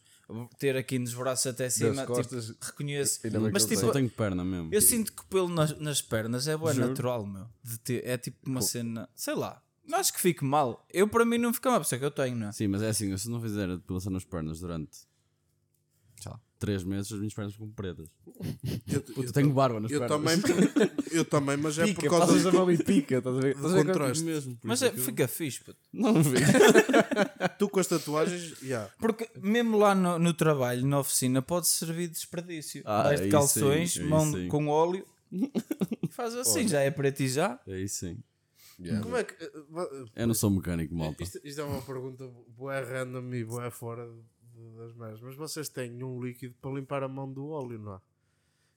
ter aqui nos braços até cima. costas, tipo, reconheço. Mas eu tipo, Só tenho perna mesmo. eu sinto que o pelo nas, nas pernas é bem natural, meu. Ter, é tipo uma cena, sei lá. Não acho que fique mal. Eu para mim não fica mal, por isso é que eu tenho, não é? Sim, mas é assim, eu se não fizer a depilação nas pernas durante sei lá, 3 meses, as minhas pernas ficam pretas. Eu, Puta, tenho barba nas eu pernas. também, eu também, mas é por causa passas a mão e pica, estás a ver? do contraste. mesmo. por Mas isso é, é eu- fica fixe, puto. Não vi. Tu com as tatuagens, yeah. Porque mesmo lá no, no trabalho, na oficina, pode servir de desperdício. Ah, Vais de calções, sim, mão sim. com óleo, faz assim, já é preto e já. Aí sim. Yeah. Como é que. eh, va- Eu não sou mecânico, malta. Isto, isto é uma pergunta boa random e boa fora de- das merdas. Mas vocês têm um líquido para limpar a mão do óleo, não é?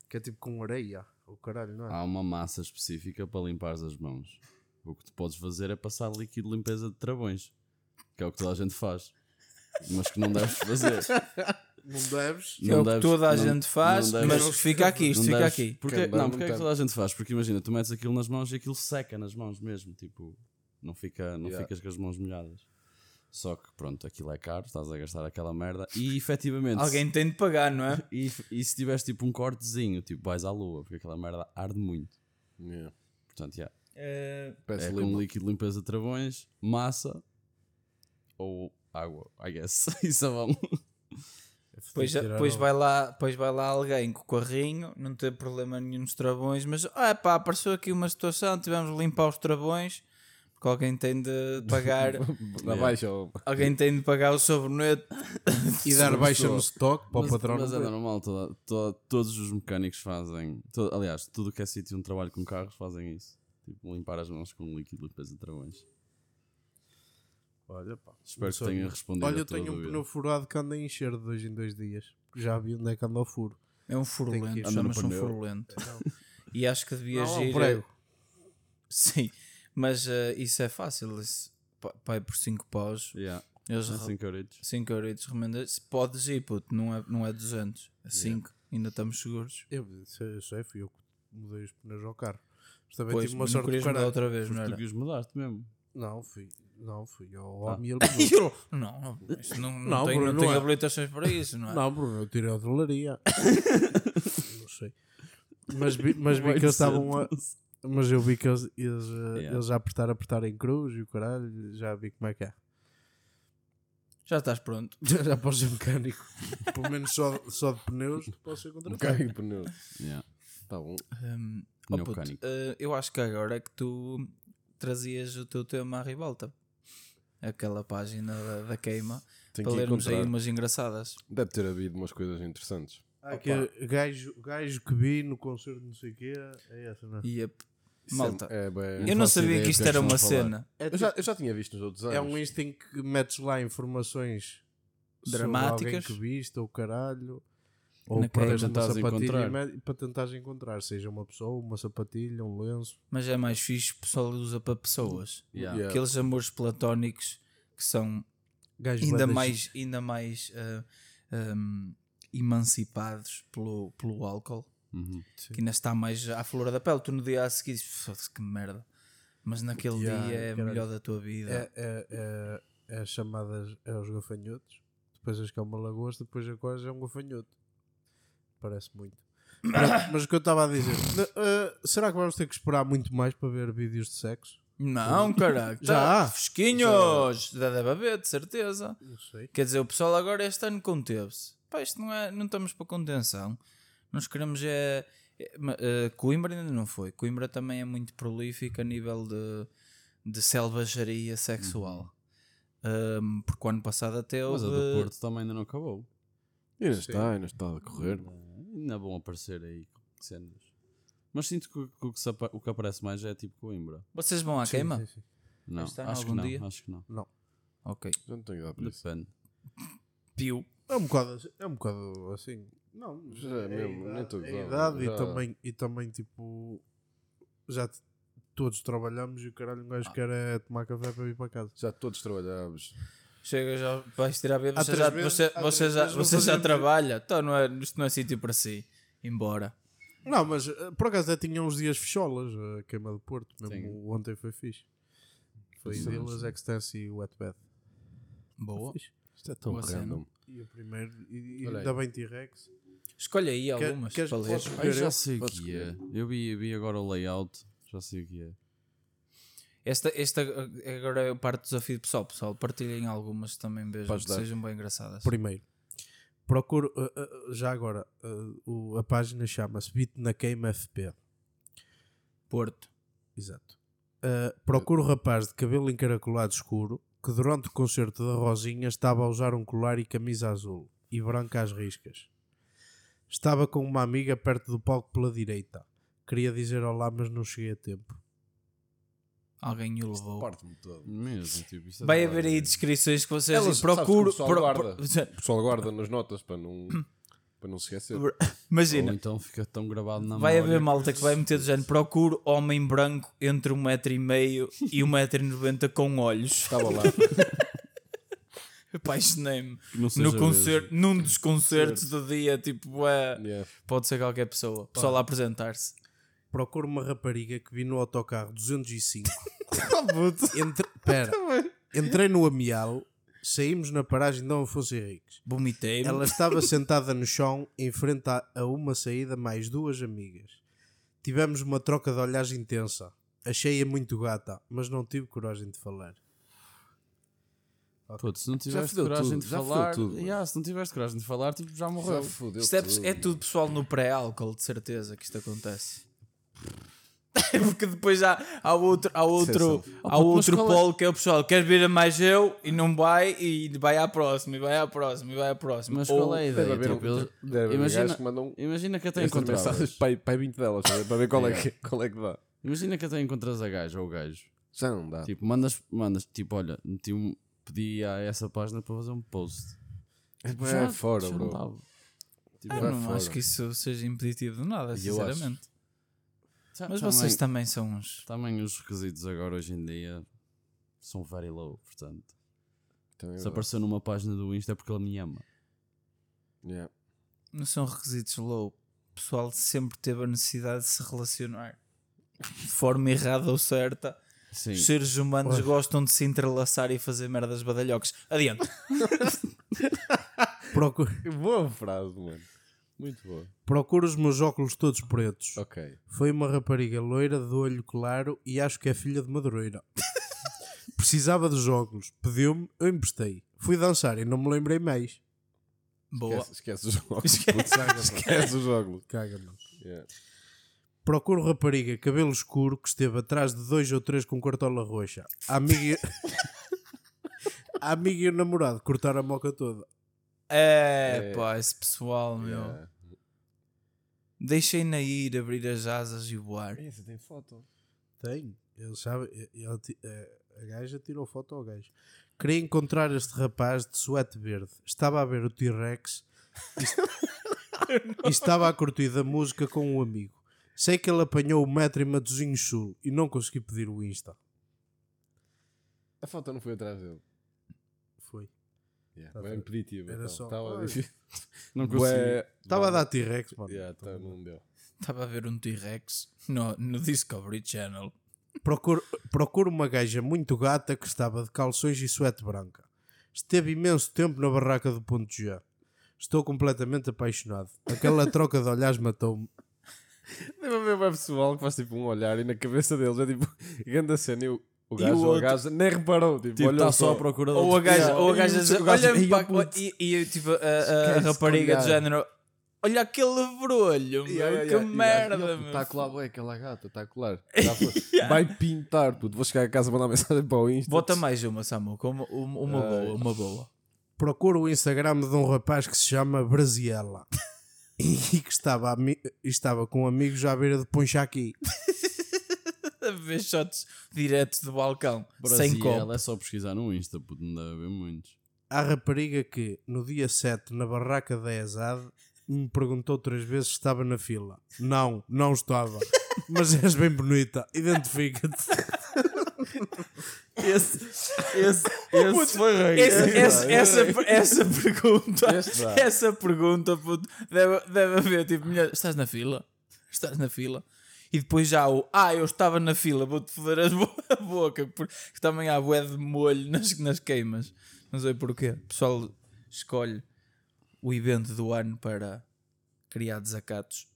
Que é tipo com areia. O caralho, não é? Há uma massa específica para limpar as mãos. O que tu podes fazer é passar líquido de limpeza de travões, que é o que toda a gente faz, mas que não deves fazer. não deves. Que é o que deves- toda a não- gente faz, não deves- mas fica aqui, isto não fica deves- aqui. Porque, não, não porque é que toda a gente faz? Porque imagina, tu metes aquilo nas mãos e aquilo seca nas mãos mesmo, tipo, não, fica, não Yeah. ficas com as mãos molhadas. Só que pronto, aquilo é caro, estás a gastar aquela merda e efetivamente. Alguém tem de pagar, não é? E, e se tiveres tipo um cortezinho, tipo, vais à lua, porque aquela merda arde muito. Yeah. Portanto, yeah, Peço é com líquido de limpeza de travões, massa ou água, I guess. e sabão. Depois, o- vai lá, depois vai lá alguém com o carrinho, não tem problema nenhum nos travões, mas ah, pá, apareceu aqui uma situação, tivemos de limpar os travões, porque alguém tem de pagar, Na baixa ou- alguém tem de pagar o sabonete. E dar baixa no stock para o mas, patrão mas é normal, toda- toda- todos os mecânicos fazem. to- aliás, tudo que é sítio onde trabalho com carros fazem isso. Tipo, limpar as mãos com líquido de limpeza de travões. Olha, pá. Espero que tenha respondido. Olha, a eu tua tenho um dúvida. pneu furado que anda a encher de dois em dois dias. Já vi onde é que anda o furo. É um Tem que furulento, ir. Anda no chama-se um pneu. furulento. E acho que devias Não, é um ir. prego. Sim, mas eh, isso é fácil. Isso, é por 5 paus. Yeah, Eles é 5 euritos. 5 euros recomendo. Se Podes ir, puto, não é, não é 200, é 5. Ainda estamos seguros. Eu, isso é- eu sei, fui eu que mudei os pneus ao carro. Mas também Pois, tive uma não sorte de mudar outra vez, não Tu era? que os mudaste mesmo. Não, fui. Não, fui ao Ah. homem ele mudou. eu- Não, não, não, não, Não, tenho, Bruno, não não tenho é. habilitações para isso, não é? Não, Bruno, eu tirei a hotelaria. não sei. Mas vi, mas vi que eles estavam a. Mas eu vi que eles, eles, eh, Yeah. eles já apertaram, apertar em cruz e o caralho, já vi como é que é. Já estás pronto. Já, já posso ser mecânico. Pelo menos só, só de pneus posso ser Um contratado. carro de pneu. Yeah. Tá bom. Hum, oh, puto, eh, eu acho que agora é que tu trazias o teu tema à ribalta. Aquela página da, da queima. Tenho para que lermos aí encontrar. umas engraçadas. Deve ter havido umas coisas interessantes. Ah, que é gajo, gajo que vi no concerto de não sei o quê, é essa, não é? E a- Isso Malta, É, bem- eu não sabia que isto que é era uma cena. É, eu, já, eu já tinha visto nos outros anos. é um Insta em que metes lá informações sobre Dramáticas. alguém que viste ou caralho. Ou Na uma Tentares sapatilha encontrar. para tentares encontrar, seja uma pessoa, uma sapatilha, um lenço. Mas é mais fixe, o pessoal usa para pessoas. Yeah. Yeah. Aqueles amores platónicos que são Gajo ainda bué da mais, ainda mais ah, ahm, emancipados pelo, pelo álcool, Uhum. que ainda está mais à flor da pele. Tu no dia a seguir dizes, "Foda-se, que merda. Mas naquele Yeah, dia é caralho. melhor da tua vida. É, é, é, é as chamadas é os gafanhotos. Depois as que é uma lagosta, depois a coisa é um gafanhoto. Parece muito. Mas, mas o que eu estava a dizer, eh, será que vamos ter que esperar muito mais para ver vídeos de sexo? Não, caralho. Já tá. Fresquinhos! Já deve haver, de certeza. Não sei. Quer dizer, o pessoal agora este ano conteve-se. Pá, isto não é, não estamos para contenção. Nós queremos é, é, eh, Coimbra ainda não foi. Coimbra também é muito prolífico a nível de, de selvageria sexual. Um, porque o ano passado até Mas houve. a do Porto também ainda não acabou. Ainda está, ainda está a correr. Ainda vão aparecer aí cenas. Mas sinto que, que o, que se o que aparece mais é tipo Coimbra. Vocês vão à queima? Sim, sim, sim. Não, acho que não, dia? acho que não. Não. Ok. Já não tenho idade para isso. Depende. Piu. É um bocado, assim- é um bocado assim. Não, Já é mesmo, a nem estou a idade, gozar, idade já- e, também, e também tipo já t- todos trabalhamos e o caralho um gajo quer é tomar café para ir para casa. Já todos trabalhámos. Chega já, vais tirar a. Há Você três já, você, há você já, não você já trabalha. Então não é, isto não é sítio para si. Embora. Não, mas eh, por acaso até tinha uns dias fecholas a queima do Porto, mesmo Sim. ontem foi fixe. Foi Sim. Extense e Wet Bed. Boa. Isto é tão Boa cena. random. E o primeiro, e, e Olha ainda aí. bem T-Rex. Escolhe aí algumas queres- para ler. Ai, já eu? sei o que é. Eu vi, vi agora o layout. Já sei o que é. Esta, esta agora é a parte do desafio pessoal. Pessoal, partilhem algumas também vejam Podes que dar. sejam bem engraçadas. Primeiro, procuro, eh, eh, já agora, o- a página chama-se Beat na Queima FP. Porto. Exato. Uh, procura o rapaz de cabelo encaracolado escuro que durante o concerto da Rosinha estava a usar um colar e camisa azul e branca às riscas. Estava com uma amiga perto do palco pela direita. Queria dizer olá, mas não cheguei a tempo. Alguém o levou. Parte-me todo. Mesmo, tipo, isto é Vai haver aí descrições que vocês Elas- sabes que o pessoal pro- guarda. pro- O pessoal guarda nas notas para não, para não se esquecer. Ou Imagina, então fica tão gravado na vai haver malta que vai meter do género. Procuro homem branco entre 1,5m e 1,90m com olhos. Estava lá. Apaixonei-me. No concerto, num dos concertos do dia, tipo, é, Yeah. pode ser qualquer pessoa. Pessoal a apresentar-se. Procuro uma rapariga que vi no autocarro 205. Oh, Entre... Pera. Entrei no Amial, saímos na paragem de Dom Afonso Henriques. Vomitei-me. Ela estava sentada no chão, em frente a, a uma saída, mais duas amigas. Tivemos uma troca de olhares intensa. Achei-a muito gata, mas não tive coragem de falar. Puto, se não tiveste fodeu coragem tudo, de já falar, tudo, yeah, se não tiveste coragem de falar, tipo, já morreu. Já fodeu Isto é, tudo. é tudo pessoal no pré-álcool, de certeza que isto acontece. Porque depois há, há outro, há outro, há outro é- polo que é o pessoal quer vir a mais eu e não vai e vai à próxima, e vai à próxima, e vai à próxima. Mas Ou- qual é a ideia? Tipo, eles- deve haver imagina- gajos que mandam Imagina que até encontravas. para, para 20 delas, sabe? para ver qual é, que, qual é que dá. Imagina que até encontras a gaja ou o gajo. Já não dá. Tipo, mandas, mandas, tipo, olha, meti um, pedi a essa página para fazer um post. Tipo, é fora, já não bro. Tipo, Eu não fora. acho que isso seja impeditivo de nada, sinceramente. ta- Mas também, vocês também são uns. também os requisitos agora hoje em dia são very low, portanto. Também é Se aparecer numa página do Insta é porque ele me ama. Yeah. Não são requisitos low. O pessoal sempre teve a necessidade de se relacionar de forma errada ou certa. Sim. Os seres humanos gostam de se entrelaçar e fazer merdas badalhocas. Adiante. Procuro, Boa frase, mano. Muito boa. procuro os meus óculos todos pretos. Ok. Foi uma rapariga loira de olho claro e acho que é filha de Madureira. Precisava dos óculos, pediu-me, eu emprestei. Fui dançar e não me lembrei mais. Boa. Esquece, esquece os óculos. Esquece. puto. Esquece os óculos. Caga, mano. Yeah. Procuro rapariga, cabelo escuro, que esteve atrás de dois ou três com cartola roxa. A amiga, a amiga e o namorado cortaram a moca toda. É, É. pá, esse pessoal, meu. Yeah. Deixem-na ir abrir as asas e voar. Esse tem foto. Tem, ele sabe, ele ti- eh, a gaja tirou foto ao gajo. Queria encontrar este rapaz de suéte verde. Estava a ver o T-Rex e, e estava a curtir da música com um amigo. Sei que ele apanhou o metro em Matosinhos Sul e não consegui pedir o Insta. A foto não foi atrás dele. Foi. Yeah. Tá Bem impeditivo. Era então. só-. Não consegui. Bué- Estava a dar T-Rex, mano. Yeah, tá, não deu. Estava a ver um T-Rex no, no Discovery Channel. Procuro, procuro uma gaja muito gata que estava de calções e suéte branca. Esteve imenso tempo na barraca do ponto G. Estou completamente apaixonado. Aquela troca de olhares matou-me. Deve haver bem pessoal que faz tipo um olhar e na cabeça deles é tipo grande a cena e o, o gajo o ou a outro- gaja nem reparou. Tipo, Tipo, olhou está só à procura de Ou a gaja, ou a E gaja o diz, gajo, olha "Ei, pá, puto." e, e tipo, a, a- a Esquece-se rapariga de género, olha aquele brolho, meu, Yeah, que yeah. merda, E o gajo, meu. Está a colar, ué, aquela gata, está a colar. Vai pintar, puto. Vou chegar a casa e mandar mensagem para o Insta. Bota mais uma, Samuca, uma, uma, uma Ai. boa, uma boa. Procuro o Instagram de um rapaz que se chama Brasiela. E que estava, estava com amigos à beira de Ponchaqui. A ver shots diretos do balcão, sem Brasiel copo. é só pesquisar no Insta, puto, não deve haver muitos. Há rapariga que, no dia 7, na barraca da ESAD, me perguntou três vezes se estava na fila. Não, não estava. Mas és bem bonita. Identifica-te. Esse, esse, esse, foi rei. esse- Esse esse- dá, essa, essa pergunta, essa pergunta, puto, deve, deve haver tipo, mulher, estás na fila? Estás na fila? E depois já o, ah, eu estava na fila, vou-te foder a boca, porque também há bué de molho nas, nas queimas. Não sei porquê. O pessoal escolhe o evento do ano para criar desacatos.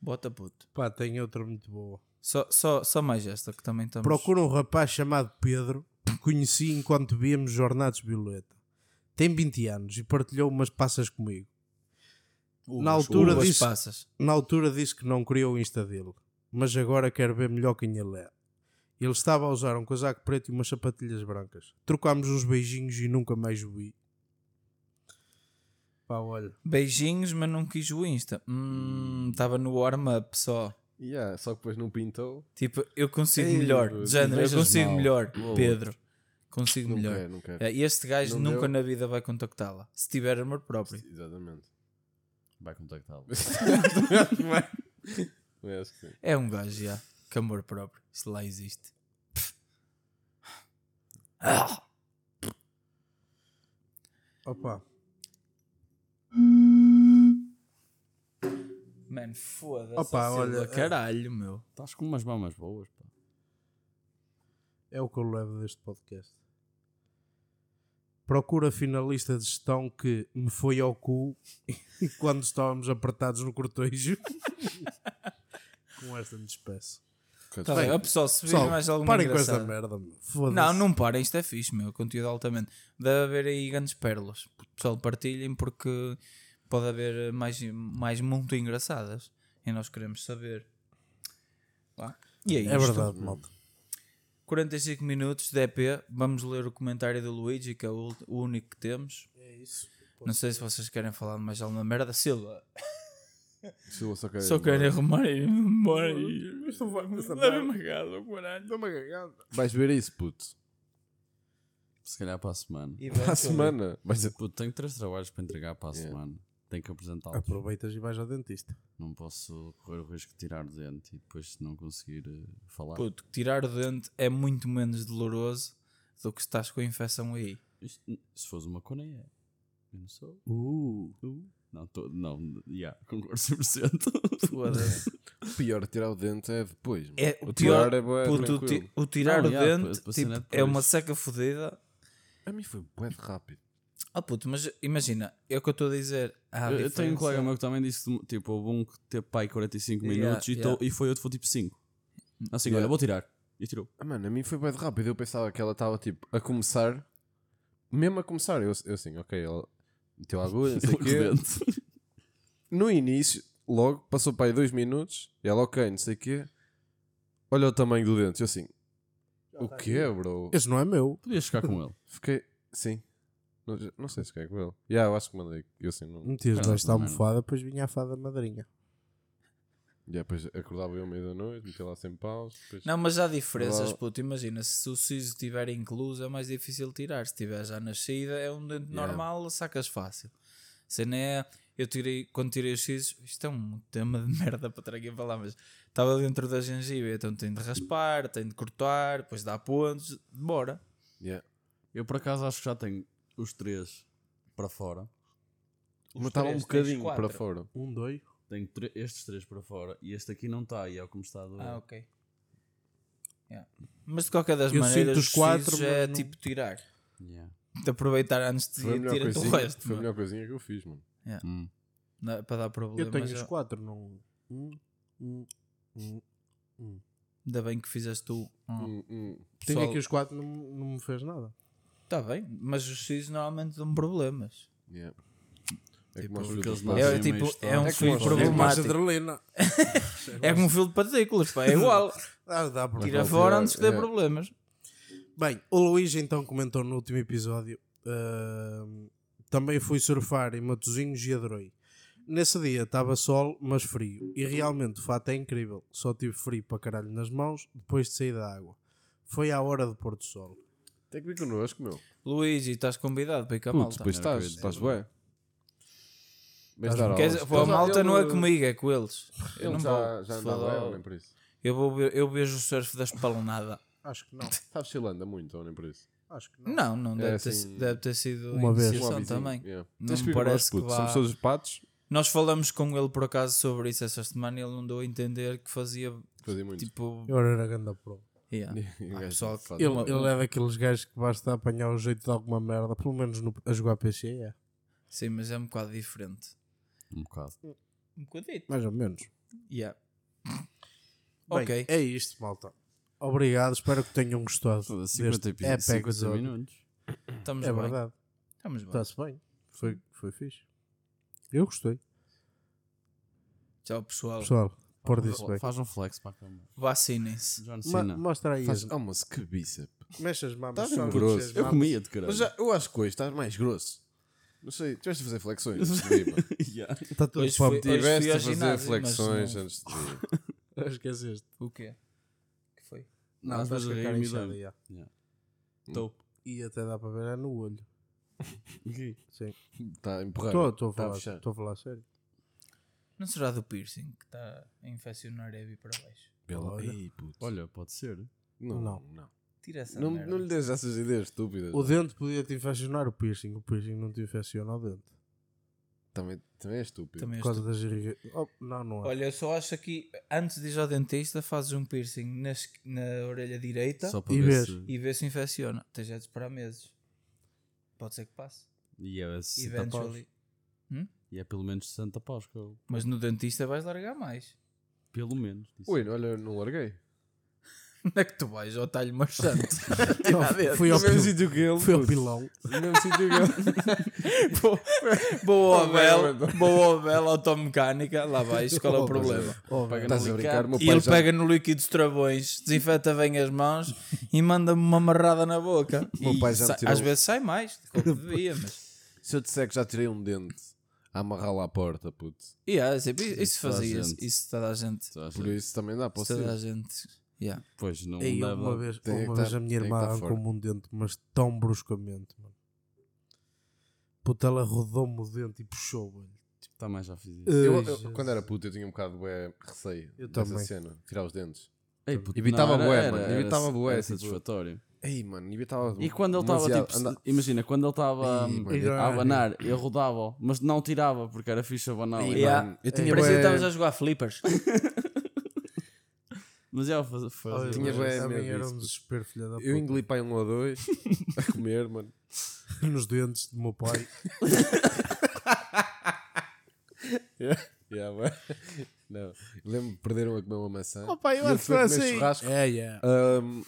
Bota puto. Pá, tem outra muito boa. Só, só, só mais esta que também estamos. Procura um rapaz chamado Pedro, que conheci enquanto víamos Jornados Violeta. Tem 20 anos e partilhou umas passas comigo. Uvas, na altura disse- passas. Na altura disse que não queria o Insta dele, mas agora quero ver melhor quem ele é. Ele estava a usar um casaco preto e umas sapatilhas brancas. Trocámos uns beijinhos e nunca mais o vi. Pá, olha. Beijinhos, mas não quis o Insta. Hum, Estava no warm-up só. Yeah, só que depois não pintou. Tipo, eu consigo Ei, melhor. De género, eu beijas consigo mal. melhor. Boa. Pedro. Consigo Não melhor. quero, não quero. É, E este gajo Não nunca deu. na vida vai contactá-la. Se tiver amor próprio. Exatamente. Vai. Eu que sim. É um gajo, já. Com amor próprio. Isso lá existe. Opa, Mano, foda-se. Opa, a Silva, olha, é- Caralho, meu. Estás com umas mamas boas, pá. é o que eu levo deste podcast. Procura finalista de gestão que me foi ao cu quando estávamos apertados no cortejo. com esta me despeço. Tá bem, ó, pessoal, se Pessoal, mais alguma parem com esta merda. meu. Foda-se. Não, não parem, isto é fixe, meu. Conteúdo altamente. Deve haver aí grandes pérolas. Pessoal, partilhem porque pode haver mais, mais muito engraçadas. E nós queremos saber. Vá. E é É isto. verdade, malta. 45 minutos de EP. Vamos ler o comentário do Luigi, que é o, único que temos. É isso. Não sei se vocês querem falar de mais alguma merda. Silva, Silva só quer. só querem arrumar e ir embora. Isto vai com esta Leve-me merda. a casa, caralho. Dá-me a cagada. Vais ver isso, puto. Se calhar para a semana. E Para a vai, semana. Vais dizer, Puto, tenho três trabalhos para entregar para a Yeah. semana. Tenho que apresentá-los. Aproveitas e vais ao dentista. Não posso correr o risco de tirar o dente e depois não conseguir eh, falar. Puto, tirar o dente é muito menos doloroso do que estás com a infecção aí. Isto, se fosse uma cone é. Eu não sou. Uh. Não, tô, não, yeah, concordo 100%. Foda-se. o pior de tirar o dente é depois. mano. É, o o pior- tirar é bué Puto, o, ti- o tirar Não, o yeah, dente cena tipo, é é uma seca fodida. A mim foi bué rápido. Ah puto, mas imagina, é o que eu estou a dizer. Eu, eu tenho um colega meu que também disse que tipo, houve um que teve pai 45 Yeah, minutos e, yeah. to- e foi outro foi tipo 5. Assim, Yeah. olha, vou tirar. E tirou. Ah, mano, a mim foi de rápido. Eu pensava que ela estava tipo a começar. Mesmo a começar. Eu, eu assim, ok, ela meteu a agulha, não sei o Os quê. dentes. No início, logo, passou para aí dois minutos. E ela, ok, não sei o quê. Olha o tamanho do dente. Eu assim, o quê, bro? Esse não é meu. Podias ficar com ele. Fiquei, sim. Não, não sei se fiquei com ele. Yeah, eu acho que mandei. Eu assim, não. Metias debaixo da almofada, depois vinha a fada madrinha. Yeah, depois acordava eu meio da noite, metia lá sem paus. Depois... Não, mas há diferenças, Lá- puto. Imagina, se o siso estiver incluso é mais difícil tirar. Se estiver já nascida, é um dente Yeah. normal, sacas fácil. Se não é. Eu tirei, quando tirei os sisos, isto é um tema de merda para estar aqui a falar, mas estava dentro da gengiva, então tem de raspar, tem de cortar, depois dá pontos, bora. Yeah. Eu por acaso acho que já tenho os três para fora. Mas estava um bocadinho quatro. para fora. Um, dois. Tenho tre- estes três para fora e este aqui não está e é o que me está a doer. Ah, ok. Yeah. Mas de qualquer das Eu maneiras, os os quatro, é não- tipo tirar. Yeah. De aproveitar antes de tirar o resto. foi a melhor coisinha que eu fiz, mano. Hum. Não é para dar problema. Eu tenho os quatro. Não... Um, um, um. Ainda bem que fizeste tu. Hum. Hum, hum. Tenho aqui os quatro, não, não me fez nada. Tá bem, mas os sisos normalmente dão problemas. Yeah. É Tipo, como filhos Mas É, tipo, é um É É mais problemático. adrenalina. É como um fio de partículas, pá, é igual. Ah, dá Tira fora antes que dê é. problemas. Bem, o Luís então comentou no último episódio. ahm, também fui surfar em Matozinhos e adorei. Nesse dia estava sol, mas frio. E realmente o fato é incrível. Só tive frio para caralho nas mãos depois de sair da água. Foi à hora do pôr do sol. Tem que vir connosco, meu. Luís, e estás convidado para ir com a Puto, malta. depois estás, estás dar bem. Aulas. dizer, pô, a malta não é comigo, é com eles. Eu Ele não já, vou. já Se andava for- nem por isso. Eu, vou ver- eu vejo o surf da espalonada. Acho que não. Sabes se ele anda muito, ou nem por isso. Acho que não. Não, não, É deve, assim, ter, deve ter sido uma vez. iniciação Um avisinho, também. yeah. Não Tens me vir parece connosco, que puto. vá- Somos todos os patos. Nós falamos com ele por acaso sobre isso essa semana e ele não deu a entender que fazia Fazia muito. tipo. Eu era grande pro. Yeah. E Ah, gajo pessoal, faz- Ele, ele é daqueles gajos que basta apanhar o jeito de alguma merda, pelo menos no- a jogar PC, é. Sim, mas é um bocado diferente. Um bocado. Um bocadito. Mais ou menos. Yeah. Bem, ok. É isto, malta. Obrigado, espero que tenham gostado. Foda-se, deste 50, episódios, epic 50 episódio. minutos. Estamos É bem. verdade. Estamos bem. Está-se bem. Foi, foi fixe. Eu gostei. Tchau, pessoal. Pessoal, por disso bem. Faz um flex para a câmera. Vacinem-se. John Ma Cena. mostra aí. Faz as- almoço, que bíceps. Mexe as mamas. Estás só mesmo mexe grosso. Eu mamas. comia de caralho. Mas já, eu acho que hoje estás mais grosso. Não sei, tiveste a fazer flexões antes de vir. Yeah. Está tudo Hoje Tiveste ao a fazer ginásio, mas flexões não- antes de vir. Esqueceste. O quê? que foi? Não, estás mas com a cara me inchada, já. Estou. E até dá para ver é no olho. Sim. Está a empurrar. Estou a falar. fechar. Estou a falar sério. Não será do piercing que está a infeccionar a Evi para baixo? Pela- Olha. Ei, puto. Olha, pode ser. Não, Não. não. Tira essa Não, merda. não lhe deixes essas ideias estúpidas. O dente podia te infeccionar o piercing. O piercing não te infecciona o dente. Também, também é estúpido. Também Por és causa das irrigações. Oh, não, não é. Olha, eu só acho que antes de ir ao dentista fazes um piercing na, esqui- na orelha direita Só para E ver ver. se. e vê se infecciona. Tens já de esperar meses. Pode ser que passe. E é, 60 paus. Eventually. E é pelo menos 60 paus que eu. Mas no dentista vais largar mais. Pelo menos. disse. Ui, olha, não larguei. Onde é que tu vais? Ao talho marchante. Não, fui ao, No mesmo pil... sítio que ele. fui ao pilão. No mesmo sítio que ele. Boa ao Bel, boa ao Bel, automecânica. Lá vais, qual é o problema? Oh, Estás a brincar? Meu E pai ele já- pega no líquido dos travões, desinfeta bem as mãos e manda-me uma amarrada na boca. Meu E pai já sa- tirou- Às vezes sai mais do que devia, mas. Se eu disser que já tirei um dente a amarrá-lo à porta, puto. Yeah, isso, isso Isso toda a fazia, gente. isso toda a gente. Só acho- Por isso também dá para Isso toda a ser. gente. Yeah. Pois não Ei, deve. uma vez, Tem que uma tá- vez a minha que irmã tá arrancou-me um dente, mas tão bruscamente, mano. Puta, ela rodou-me o dente e puxou, velho. Também já fiz isso. Eu, eu- quando era puto, eu tinha um bocado bué receio Eu dessa também. cena. Tirar os dentes. Ei, puto, Evitava não, bué, era- mano, era- evitava era- bué, era tipo- satisfatório. Ei, mano, evitava. E quando ele estava tipo. Anda- Imagina, quando ele estava a abanar, eu rodava, mas não tirava porque era fixe abanar. Ei, Yeah. mano, eu tinha Parecia que estávamos a jogar flippers. Mas eu fazia. Olha, tinha bué a mim era um desespero, filha da puta. Eu engoli pai um ou dois a comer, mano. nos dentes do meu pai. Yeah, bué. Não, lembro de perderam a comer uma maçã. Oh, pai, eu E acho que foi assim. churrasco. É, yeah. Ahm,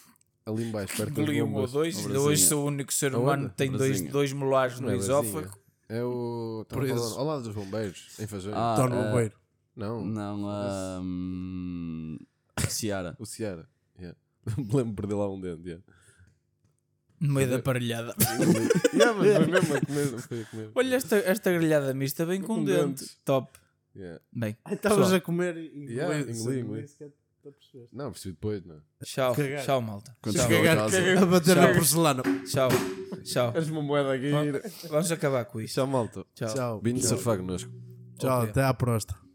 ali em baixo, perto Engoli um ou dois. Ainda hoje sou o único ser Aonde? humano que tem dois, dois molares no é esófago. É o. Preso. falando- Ao lado dos bombeiros, em Fajão. Ah, Está no eh, bombeiro. Não, Não, hum, Ciara. o Ciara. Yeah. Me lembro de perder lá um dente. Yeah. No meio da parelhada. yeah, mas foi mesmo a comer. Foi a comer. Olha esta, esta grelhada mista bem com, Com dente. Top. Yeah. Bem, Estavas pessoal, a comer e Yeah, engoli- engoli, engoli. nem sequer te apercebeste. Não, percebi depois, não. tchau. Cagar. Tchau, malta. Quando Tchau. chegou a casa. A bater na porcelana. Tchau. Tchau. És uma moeda aqui. Vamos acabar com isto. Tchau, malta. Tchau. Vim de surfar connosco. Tchau, até à próxima.